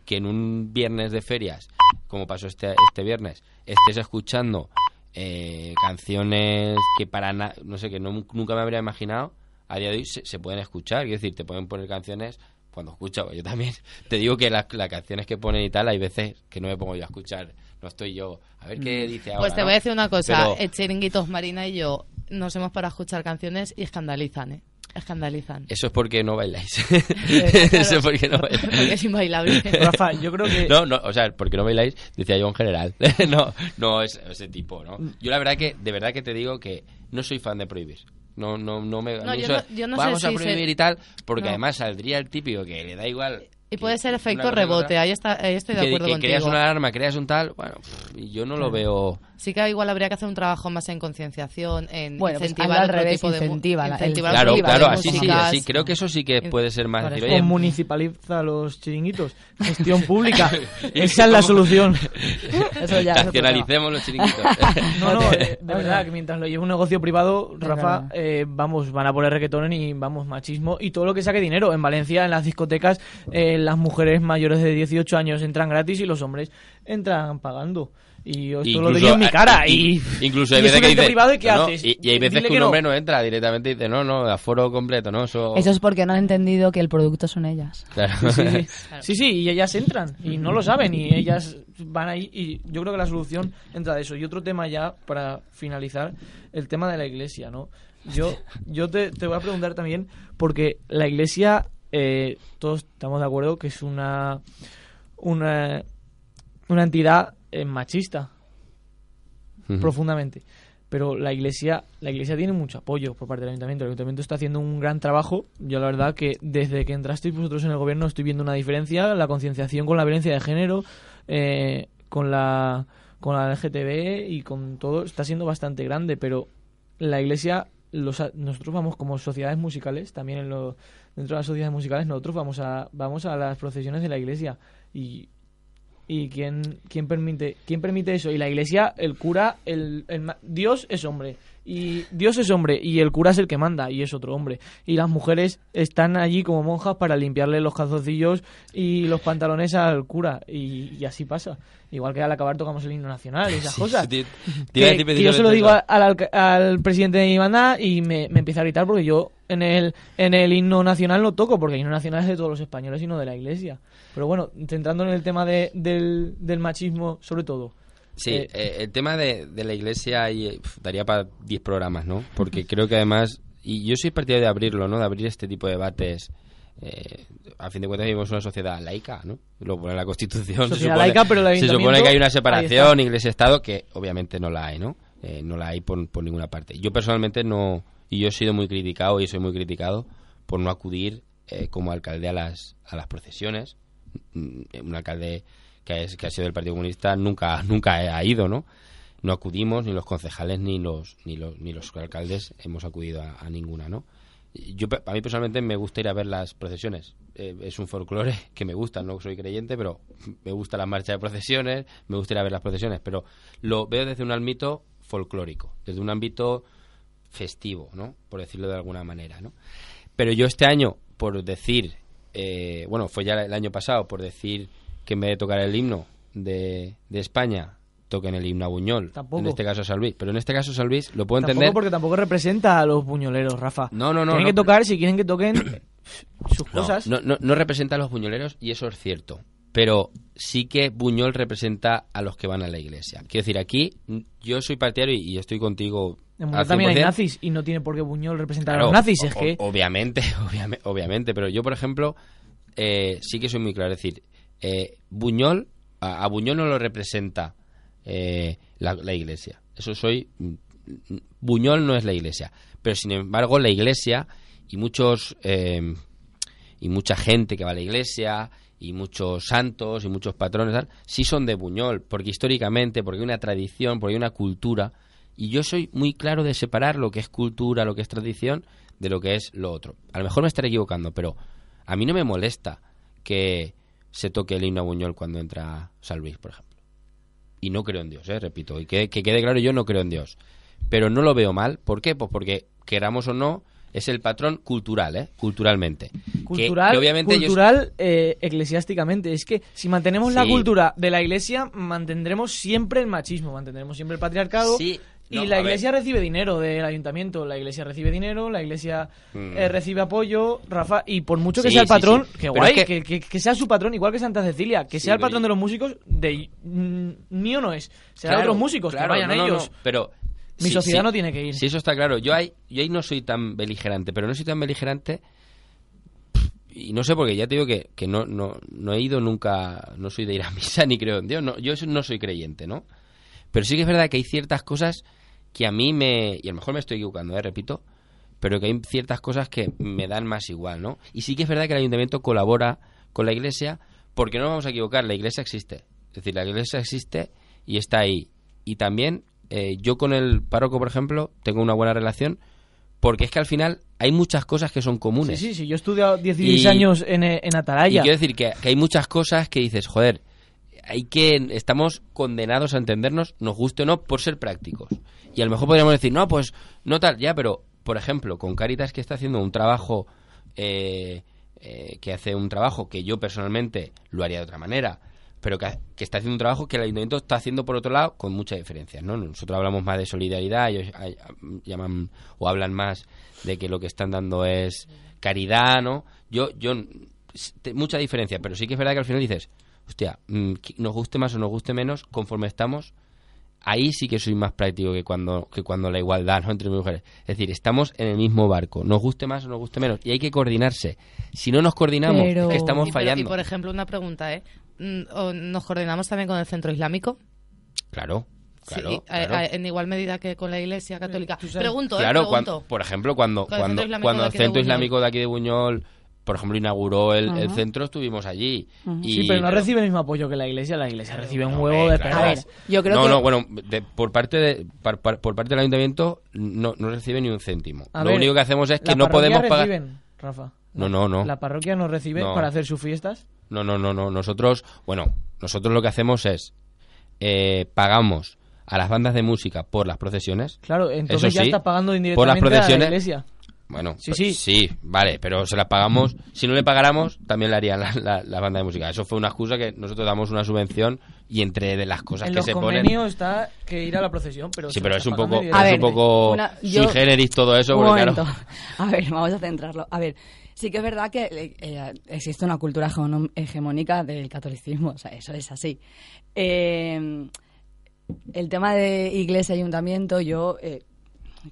que en un viernes de ferias, como pasó este, este viernes, estés escuchando eh, canciones que para nada, no sé, que no, nunca me habría imaginado, a día de hoy se, se pueden escuchar, es decir, te pueden poner canciones cuando escucho, yo también [LAUGHS] te digo que las, las canciones que ponen y tal, hay veces que no me pongo yo a escuchar, no estoy yo, a ver qué dice ahora. Pues te ¿no? voy a decir una cosa, Pero- el Chiringuitos Marina y yo nos hemos para escuchar canciones y escandalizan, ¿eh? Escandalizan. Eso es porque no bailáis. [LAUGHS] [LAUGHS] claro. Eso es porque no bailáis. Porque es inbailable. Rafa, yo creo que... No, no, o sea, porque no bailáis, decía yo en general. no, no es ese tipo, ¿no? Yo la verdad que, de verdad que te digo que no soy fan de prohibir. No, no, no me. No, mí yo eso- no- yo no sé vamos a prohibir y tal, porque además saldría el típico que le da igual. Y puede ser efecto rebote, ahí, está, ahí estoy de que, acuerdo que contigo. creas una alarma, creas un tal, bueno, pff, yo no lo veo. Sí que igual habría que hacer un trabajo más en concienciación, en Bueno, pues incentivar hazlo al otro revés, tipo de mu- incentiva la- el- incentivar Claro, claro, de así sí, así. Creo que eso sí que puede ser más decir, oye, municipaliza los chiringuitos. Gestión pública. [LAUGHS] Esa es la solución. [LAUGHS] Eso ya nacionalicemos los chiringuitos. [LAUGHS] No, no, eh, de verdad, que mientras lo lleve un negocio privado, Rafa, eh, vamos, van a poner reggaetón y vamos, machismo y todo lo que saque dinero. En Valencia, en las discotecas, eh, las mujeres mayores de 18 años entran gratis y los hombres entran pagando. Y yo esto lo digo en mi cara. eh, Y, incluso [LAUGHS] hay y es veces que dice, privado y ¿qué no, haces? Y, y hay veces Dile que, un hombre no entra directamente y dice, no, no, aforo completo, ¿no? Eso, Eso es porque no han entendido que el producto son ellas. Claro. Sí, sí. [LAUGHS] sí, sí, y ellas entran y no lo saben y ellas van ahí y yo creo que la solución entra de eso. Y otro tema ya para finalizar, el tema de la iglesia, ¿no? Yo, yo te, te voy a preguntar también porque la iglesia, eh, todos estamos de acuerdo que es una una, una entidad eh, machista profundamente. Pero la iglesia, la iglesia tiene mucho apoyo por parte del ayuntamiento. El ayuntamiento está haciendo un gran trabajo. Yo la verdad que desde que entrasteis vosotros en el gobierno estoy viendo una diferencia, la concienciación con la violencia de género, eh, con la con la LGTB y con todo está siendo bastante grande. Pero la iglesia, los, nosotros vamos como sociedades musicales, también en lo, dentro de las sociedades musicales nosotros vamos a vamos a las procesiones de la iglesia y ¿Y quién, quién, permite, quién permite eso? Y la iglesia, el cura, el, el Dios es hombre. Y Dios es hombre y el cura es el que manda y es otro hombre. Y las mujeres están allí como monjas para limpiarle los calzoncillos y los pantalones al cura. Y, y así pasa. Igual que al acabar tocamos el himno nacional y esas cosas. A Que, yo se lo digo al, alca- al presidente de mi banda y me, me empieza a gritar porque yo en el, en el himno nacional no toco, porque el himno nacional es de todos los españoles y no de la iglesia. Pero bueno, centrando en el tema de, del, del machismo sobre todo. Sí, Eh, eh, el tema de, de la iglesia y, eh, pf, daría para 10 programas, ¿no? Porque creo que además, y yo soy partidario de abrirlo, ¿no? De abrir este tipo de debates. eh, a fin de cuentas vivimos una sociedad laica, ¿no? Lo pone la Constitución. se supone, laica, pero el se supone que hay una separación iglesia-estado que obviamente no la hay, ¿no? Eh, no la hay por, por ninguna parte. Yo personalmente no, y yo he sido muy criticado y soy muy criticado por no acudir eh, como alcalde a las, a las procesiones. Mm, Un alcalde que, es, que ha sido del Partido Comunista nunca, nunca ha ido, ¿no? No acudimos, ni los concejales ni los, ni los, ni los alcaldes hemos acudido a, a ninguna, ¿no? Yo, a mí personalmente me gusta ir a ver las procesiones. Eh, es un folclore [LAUGHS] que me gusta, no soy creyente, pero me gusta la marcha de procesiones, me gusta ir a ver las procesiones, pero lo veo desde un ámbito folclórico, desde un ámbito festivo, ¿no? Por decirlo de alguna manera, ¿no? Pero yo este año, por decir, eh, bueno, fue ya el año pasado, por decir que en vez de tocar el himno de, de España, toquen el himno a Buñol, Tampoco. en este caso a San Luis. Pero en este caso San Luis lo puedo Tampoco entender. porque tampoco representa a los buñoleros, Rafa. No, no, no, Tienen no, que tocar, si quieren que toquen, [COUGHS] sus No, cosas. No, no, no representa a los buñoleros y eso es cierto. Pero sí que Buñol representa a los que van a la iglesia. Quiero decir, aquí yo soy partidario y, y estoy contigo. En Buñol también hay 100%. nazis y no tiene por qué Buñol representar a los nazis. o- Es que obviamente, [LAUGHS] obviamente, obviamente, pero yo, por ejemplo, eh, sí que soy muy claro. Es decir, eh, Buñol, a, Buñol no lo representa eh, la, iglesia. Eso soy. Buñol no es la iglesia. Pero sin embargo, la iglesia y muchos. eh, y mucha gente que va a la iglesia y muchos santos y muchos patrones tal, sí son de Buñol, porque históricamente, porque hay una tradición, porque hay una cultura, y yo soy muy claro de separar lo que es cultura, lo que es tradición, de lo que es lo otro. A lo mejor me estaré equivocando, pero a mí no me molesta que se toque el himno a Buñol cuando entra San Luis, por ejemplo. Y no creo en Dios, ¿eh? repito, y que, que quede claro, yo no creo en Dios. Pero no lo veo mal, ¿por qué? Pues porque, queramos o no, es el patrón cultural, ¿eh? Culturalmente. Cultural, que obviamente ellos- cultural eh, eclesiásticamente. Es que si mantenemos la cultura de la iglesia, mantendremos siempre el machismo, mantendremos siempre el patriarcado. Sí, y la ver. iglesia recibe dinero del ayuntamiento, la iglesia recibe dinero, la iglesia Mm. eh, recibe apoyo, Rafa, y por mucho que Sí, sea el patrón, sí. que guay, es que... que- que- que sea su patrón, igual que Santa Cecilia, que sea el patrón de los músicos, de mm, mío no es, será de Claro, otros músicos, claro, que vayan no, ellos. no, pero Mi sociedad no tiene que ir. Sí, eso está claro. Yo ahí, yo ahí no soy tan beligerante, pero no soy tan beligerante y no sé porque ya te digo que, que no, no, no he ido nunca, no soy de ir a misa [LAUGHS] ni creo en Dios, no, yo no soy creyente, ¿no? Pero sí que es verdad que hay ciertas cosas que a mí me, y a lo mejor me estoy equivocando, ¿eh? repito, pero que hay ciertas cosas que me dan más igual, ¿no? Y sí que es verdad que el ayuntamiento colabora con la iglesia, porque no nos vamos a equivocar, la iglesia existe. Es decir, la iglesia existe y está ahí. Y también eh, yo con el párroco, por ejemplo, tengo una buena relación, porque es que al final hay muchas cosas que son Sí, comunes. sí, sí, yo he estudiado 16 Y- años en, en Y Atalaya. quiero decir que, que hay muchas cosas que dices, joder, hay que estamos condenados a entendernos, nos guste o no, por ser prácticos. Y a lo mejor podríamos decir, no, pues no tal, ya, pero por ejemplo, con Caritas que está haciendo un trabajo, eh, eh, que hace un trabajo que yo personalmente lo haría de otra manera, pero que, está haciendo un trabajo que el ayuntamiento está haciendo por otro lado con muchas diferencias, ¿no? Nosotros hablamos más de solidaridad, ellos ay, llaman o hablan más de que lo que están dando es caridad, ¿no? Yo, yo, mucha diferencia, pero sí que es verdad que al final dices, hostia, mm, nos guste más o nos guste menos, conforme estamos, ahí sí que soy más práctico que cuando, que cuando la igualdad ¿no? entre mujeres. Es decir, estamos en el mismo barco, nos guste más o nos guste menos, y hay que coordinarse. Si no nos coordinamos, Pero- es que estamos Y, pero- y, fallando. por ejemplo, una pregunta, ¿eh? Mm, ¿o ¿Nos coordinamos también con el centro islámico? Claro, Sí, claro. a- a- en igual medida que con la Iglesia Católica. Pregunto, ¿eh? Claro, Pregunto. cuando- por ejemplo, cuando, cuando, cuando el Centro. Islámico de aquí de Buñol, por ejemplo, inauguró el, centro, estuvimos allí. y, Sí, pero no recibe el mismo apoyo que la iglesia. La iglesia recibe un No, huevo de claro. A ver, perlas. yo creo no, que... no, bueno, de- por parte de par- par- por parte del ayuntamiento no, no recibe ni un céntimo. A Lo ver, único que hacemos es que no podemos pagar. reciben, Rafa. No, no, no. La parroquia no recibe No. para hacer sus fiestas. No, no, no, no. Nosotros, bueno, nosotros lo que hacemos es eh, pagamos a las bandas de música por las procesiones. Claro, entonces Eso ya sí, está pagando por las indirectamente a la procesiones. iglesia. Bueno, Sí, pues sí. vale, pero se las pagamos. Si no le pagáramos, también le harían la, la- la banda de música. Eso fue una excusa que nosotros damos una subvención y entre de las cosas En que los se ponen. convenios está que ir a la procesión, pero Sí, pero es un poco, es A un poco una- sui yo- generis todo eso, Un momento. claro. [LAUGHS] A ver, vamos a centrarlo. A ver, sí que es verdad que eh, eh, existe una cultura hegemónica del catolicismo, o sea, eso es así. Eh, el tema de iglesia y ayuntamiento, yo, eh,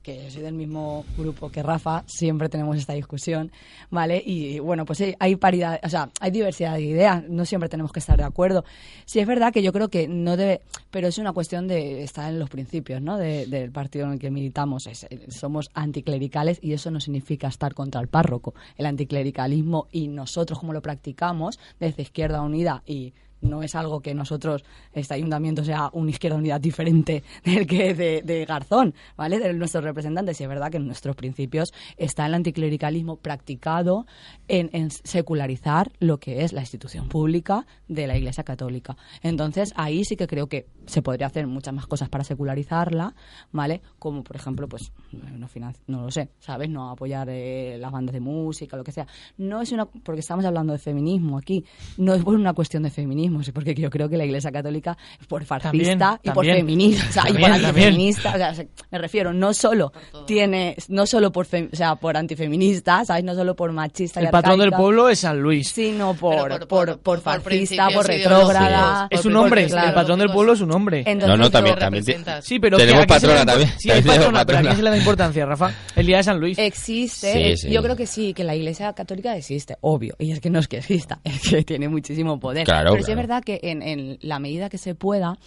que soy del mismo grupo que Rafa, siempre tenemos esta discusión, ¿vale? Y bueno, pues sí, hay paridad, o sea, hay diversidad de ideas, no siempre tenemos que estar de acuerdo. Sí es verdad que yo creo que no debe, pero es una cuestión de estar en los principios, ¿no? De- del partido en el que militamos. Es- somos anticlericales y eso no significa estar contra el párroco. El anticlericalismo y nosotros como lo practicamos desde Izquierda Unida y no es algo que nosotros, este ayuntamiento, sea una izquierda unidad diferente del que de, de Garzón, ¿vale? De nuestros representantes. Y es verdad que en nuestros principios está el anticlericalismo practicado en secularizar lo que es la institución pública de la Iglesia Católica. Entonces, ahí sí que creo que se podría hacer muchas más cosas para secularizarla, ¿vale? Como, por ejemplo, pues, no, financi- no lo sé, ¿sabes? No apoyar eh, las bandas de música, lo que sea. No es una... Porque estamos hablando de feminismo aquí. No es por una cuestión de feminismo sí, porque yo creo que la Iglesia Católica es por fascista También, y por también. feminista, o sea, y por También, también. antifeminista, o sea, se- me refiero, no solo tiene, no solo por, fem- o sea, por antifeminista, ¿sabes? No solo por machista y El patrón del pueblo es San Luis. sino por, por, por- por, fascista, por retrógrada. Es un hombre, el patrón del pueblo es un hombre. Entonces, No, no, también, también. Sí, pero Tenemos que patrona también. Sí, hay [LAUGHS] También tenemos patrona, pero ¿a patrona. se le da importancia, Rafa? El día de San Luis. Existe, Sí, sí. yo creo que sí, que la Iglesia Católica existe, obvio, y es que no es que exista, [LAUGHS] es que tiene muchísimo poder. Claro, Pero sí es claro. verdad que en, en la medida que se pueda,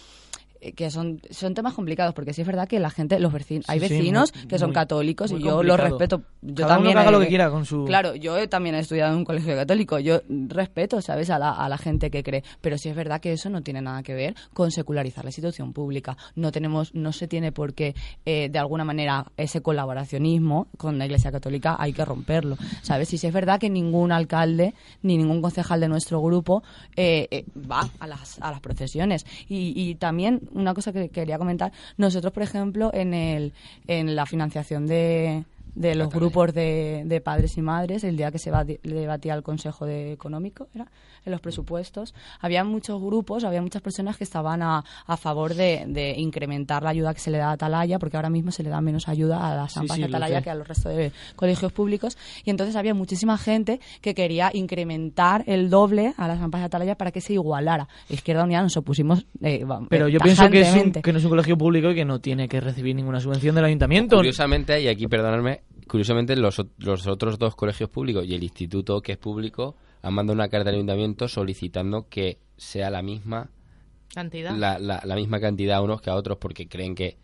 que son, son temas complicados, porque sí es verdad que la gente, los vecinos, hay sí, vecinos muy- que son muy- católicos y yo los complicado. respeto. Yo Cada uno también que haga lo que quiera con su- Claro, yo también he estudiado en un colegio católico, yo respeto, ¿sabes?, a la, a la gente que cree, pero sí es verdad que eso no tiene nada que ver con secularizar la institución pública. No tenemos, no se tiene por qué, eh, de alguna manera, ese colaboracionismo con la Iglesia Católica hay que romperlo, ¿sabes? Y sí es verdad que ningún alcalde ni ningún concejal de nuestro grupo eh, eh, va a las, a las procesiones. Y, y también una cosa que quería comentar, nosotros, por ejemplo, en, el, en la financiación de de los grupos de, de padres y madres el día que se debatía el Consejo de Económico era en los presupuestos. Había muchos grupos había muchas personas que estaban a, a favor de, de incrementar la ayuda que se le da a Atalaya porque ahora mismo se le da menos ayuda a las AMPAs sí, de Atalaya que a los restos de colegios públicos. Y entonces había muchísima gente que quería incrementar el doble a las AMPAs de Atalaya para que se igualara. Izquierda Unida nos opusimos eh, va- Pero yo pienso que, es un, que no es un colegio público y que no tiene que recibir ninguna subvención del ayuntamiento. Curiosamente, y aquí perdonadme, curiosamente los, los otros dos colegios públicos y el instituto que es público han mandado una carta al ayuntamiento solicitando que sea la misma Cantidad. la, la, la misma cantidad a unos que a otros porque creen que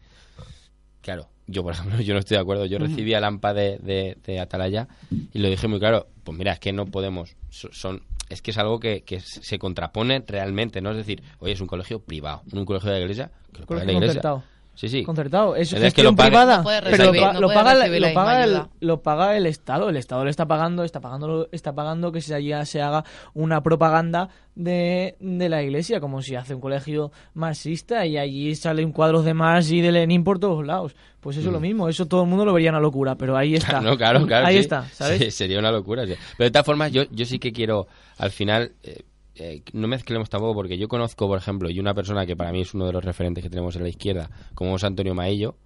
claro yo por [LAUGHS] ejemplo yo no estoy de acuerdo yo recibí a Lampa de, de, de Atalaya y lo dije muy claro pues mira es que no podemos so- son es que es algo que, que se contrapone realmente no es decir oye es un colegio privado un colegio de la iglesia que lo Colegio la iglesia. Sí sí Concertado, es Es que gestión lo privada, No pero lo, no paga, lo, paga el, lo paga el Estado, el Estado le está pagando, está pagando, está pagando que se, allí se haga una propaganda de, de la iglesia, como si hace un colegio marxista y allí salen cuadros de Marx y de Lenin por todos lados. Pues eso es lo mismo, eso todo el mundo lo vería una locura, pero ahí [LAUGHS] está. Mm. Claro, claro, claro. Ahí sí. está, ¿sabes? Sí, sería una locura. sí. Pero de todas formas, yo, yo sí que quiero, al final, eh, eh, no mezclemos tampoco, porque yo conozco, por ejemplo, y una persona que para mí es uno de los referentes que tenemos en la izquierda, como es Antonio Maillo,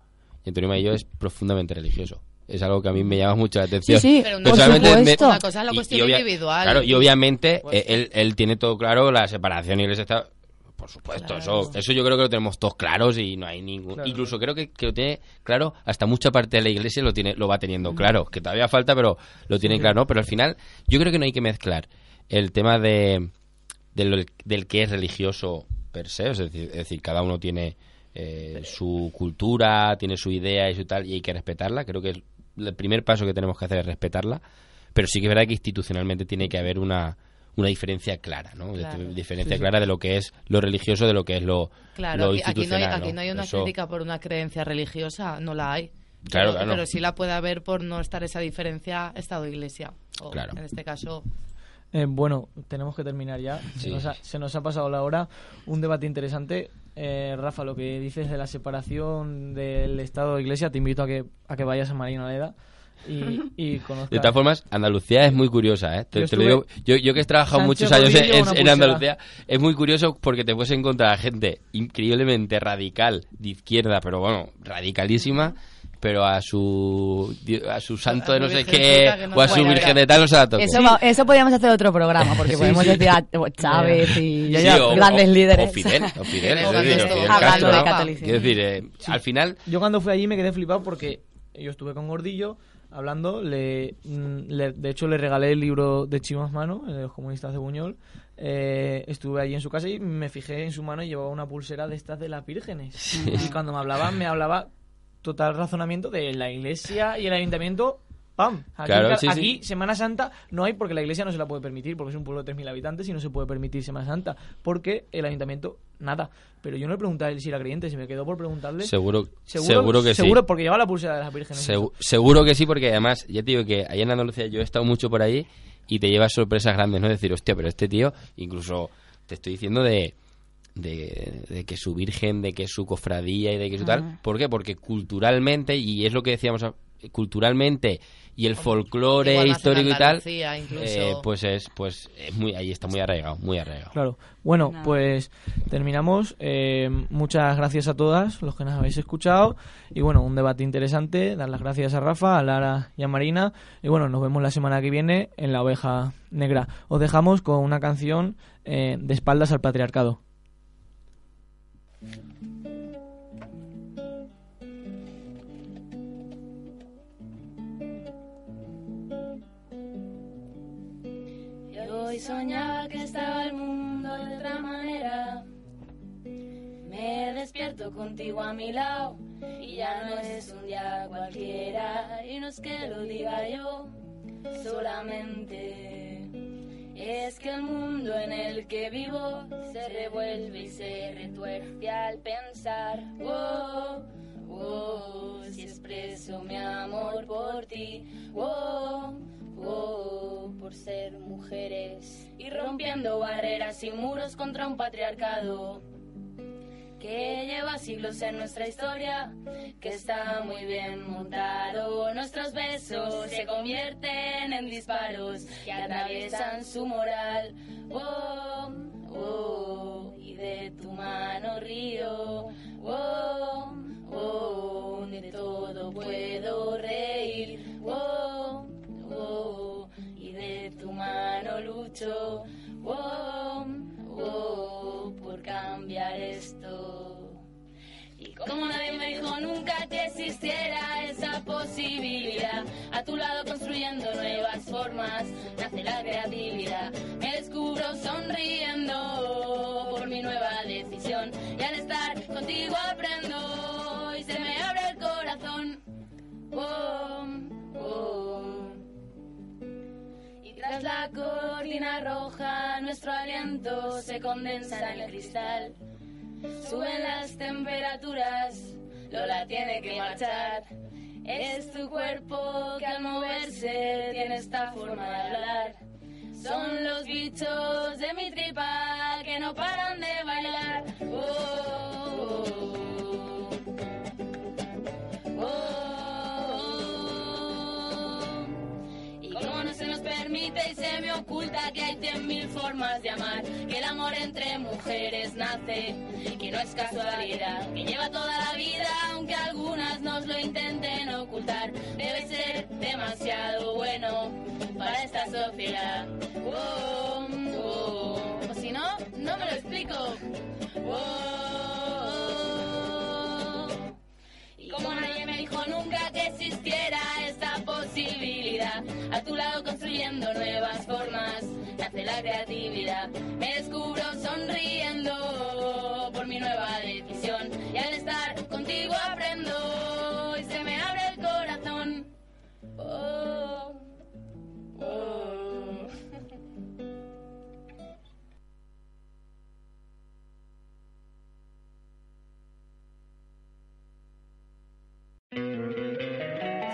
y Antonio Maillo es profundamente religioso. Es algo que a mí me llama mucho la atención. Sí, sí, Pero no- por me-. Una cosa es la cuestión obvia- individual. Claro, y obviamente Pues eh, él, él tiene todo claro, la separación iglesia-estado. Por supuesto, Claro. eso, eso yo creo que lo tenemos todos claros y no hay ningún. Claro. Incluso creo que, que lo tiene claro, hasta mucha parte de la iglesia lo tiene, lo va teniendo claro. Que todavía falta, pero lo tienen claro, ¿no? Pero al final, yo creo que no hay que mezclar el tema de, de lo- del que es religioso per se, es decir, es decir cada uno tiene eh, su cultura, tiene su idea y su tal, y hay que respetarla. Creo que el, el primer paso que tenemos que hacer es respetarla, pero sí que es verdad que institucionalmente tiene que haber una, una diferencia clara, ¿no? Claro. Diferencia clara de lo que es lo religioso de lo que es lo, Claro, lo aquí, aquí no hay, institucional. aquí no hay una Eso- crítica por una creencia religiosa, no la hay. Claro, pero, claro. pero sí la puede haber por no estar esa diferencia Estado-Iglesia. O, Claro. En este caso, Eh, bueno, tenemos que terminar ya. Se, nos ha, se nos ha pasado la hora. Un debate interesante. Eh, Rafa, lo que dices de la separación del Estado e Iglesia, te invito a que, a que vayas a Marina Leda y, y [LAUGHS] conozcas. De todas formas, Andalucía es muy curiosa, ¿eh? Te, Yo te lo estuve- digo, yo, yo que he trabajado Sánchez muchos años en, en. Andalucía, es muy curioso porque te puedes encontrar a gente increíblemente radical de izquierda, pero bueno, radicalísima, pero a su a su santo A de no sé qué, no o a su virgen de tal no se la tocó. Eso, va- eso podríamos hacer otro programa, porque [LAUGHS] podemos decir a Chávez y Sí, o- grandes o- líderes. O Fidel, o Fidel, [LAUGHS] decir, o Castro. Fidel Hablando Castro, de catolicismo. Quiero decir, eh, al final, Yo cuando fui allí me quedé flipado porque yo estuve con Gordillo hablando, le, mm, le- de hecho le regalé el libro de Chimas Mano, de los comunistas de Buñol. Eh, estuve allí en su casa y me fijé en su mano y llevaba una pulsera de estas de las vírgenes. Y cuando me hablaba, me hablaba total razonamiento de la iglesia y el ayuntamiento. ¡Pam! Aquí, Claro, sí, sí. Semana Santa no hay porque la iglesia no se la puede permitir, porque es un pueblo de 3.000 habitantes y no se puede permitir Semana Santa, porque el ayuntamiento nada. Pero yo no le pregunté a él si era creyente, se me quedó por preguntarle. seguro, Seguro, seguro que sí. Seguro, porque lleva la pulsera de las vírgenes. Segu- seguro que sí, porque además, ya te digo que ahí en Andalucía yo he estado mucho por ahí y te llevas sorpresas grandes, ¿no? Decir, hostia, pero este tío, incluso te estoy diciendo de, de, de que su virgen, de que su cofradía y de que su tal. ¿Por qué? Porque culturalmente, y es lo que decíamos a- culturalmente y el folclore histórico y tal, eh, pues es pues es muy ahí está muy arraigado, muy arraigado. Claro. Bueno, Nada. pues terminamos. Eh, muchas gracias a todas los que nos habéis escuchado. Y bueno, un debate interesante. Dar las gracias a Rafa, a Lara y a Marina. Y bueno, nos vemos la semana que viene en La Oveja Negra. Os dejamos con una canción eh, de espaldas al patriarcado. Soñaba que estaba el mundo de otra manera. Me despierto contigo a mi lado y ya no es un día cualquiera. Y no es que lo diga yo solamente. Es que el mundo en el que vivo se revuelve y se retuerce al pensar. Oh, oh, si expreso mi amor por ti. Oh, oh, por ser mujeres y rompiendo barreras y muros contra un patriarcado que lleva siglos en nuestra historia, que está muy bien montado. Nuestros besos se convierten en disparos que atraviesan su moral. Oh, oh, y de tu mano río. Oh, oh, de todo puedo reír. Oh, y de tu mano lucho. Oh, oh, por cambiar esto. Y como nadie me dijo nunca que existiera esa posibilidad, a tu lado construyendo nuevas formas, nace la creatividad. Me descubro sonriendo cortina roja, nuestro aliento se condensa en el cristal. Suben las temperaturas, Lola tiene que marchar. Es tu cuerpo que al moverse tiene esta forma de hablar. Son los bichos de mi tripa que no paran de bailar. Oh, y se me oculta que hay cien mil formas de amar, que el amor entre mujeres nace, que no es casualidad, que lleva toda la vida, aunque algunas nos lo intenten ocultar, debe ser demasiado bueno para esta sociedad. Oh, oh. O si no, no me lo explico. Oh, y como nadie me dijo nunca que existiera a tu lado construyendo nuevas formas, nace la creatividad. Me descubro sonriendo por mi nueva decisión y al estar contigo aprendo y se me abre el corazón. Oh, oh. [LAUGHS]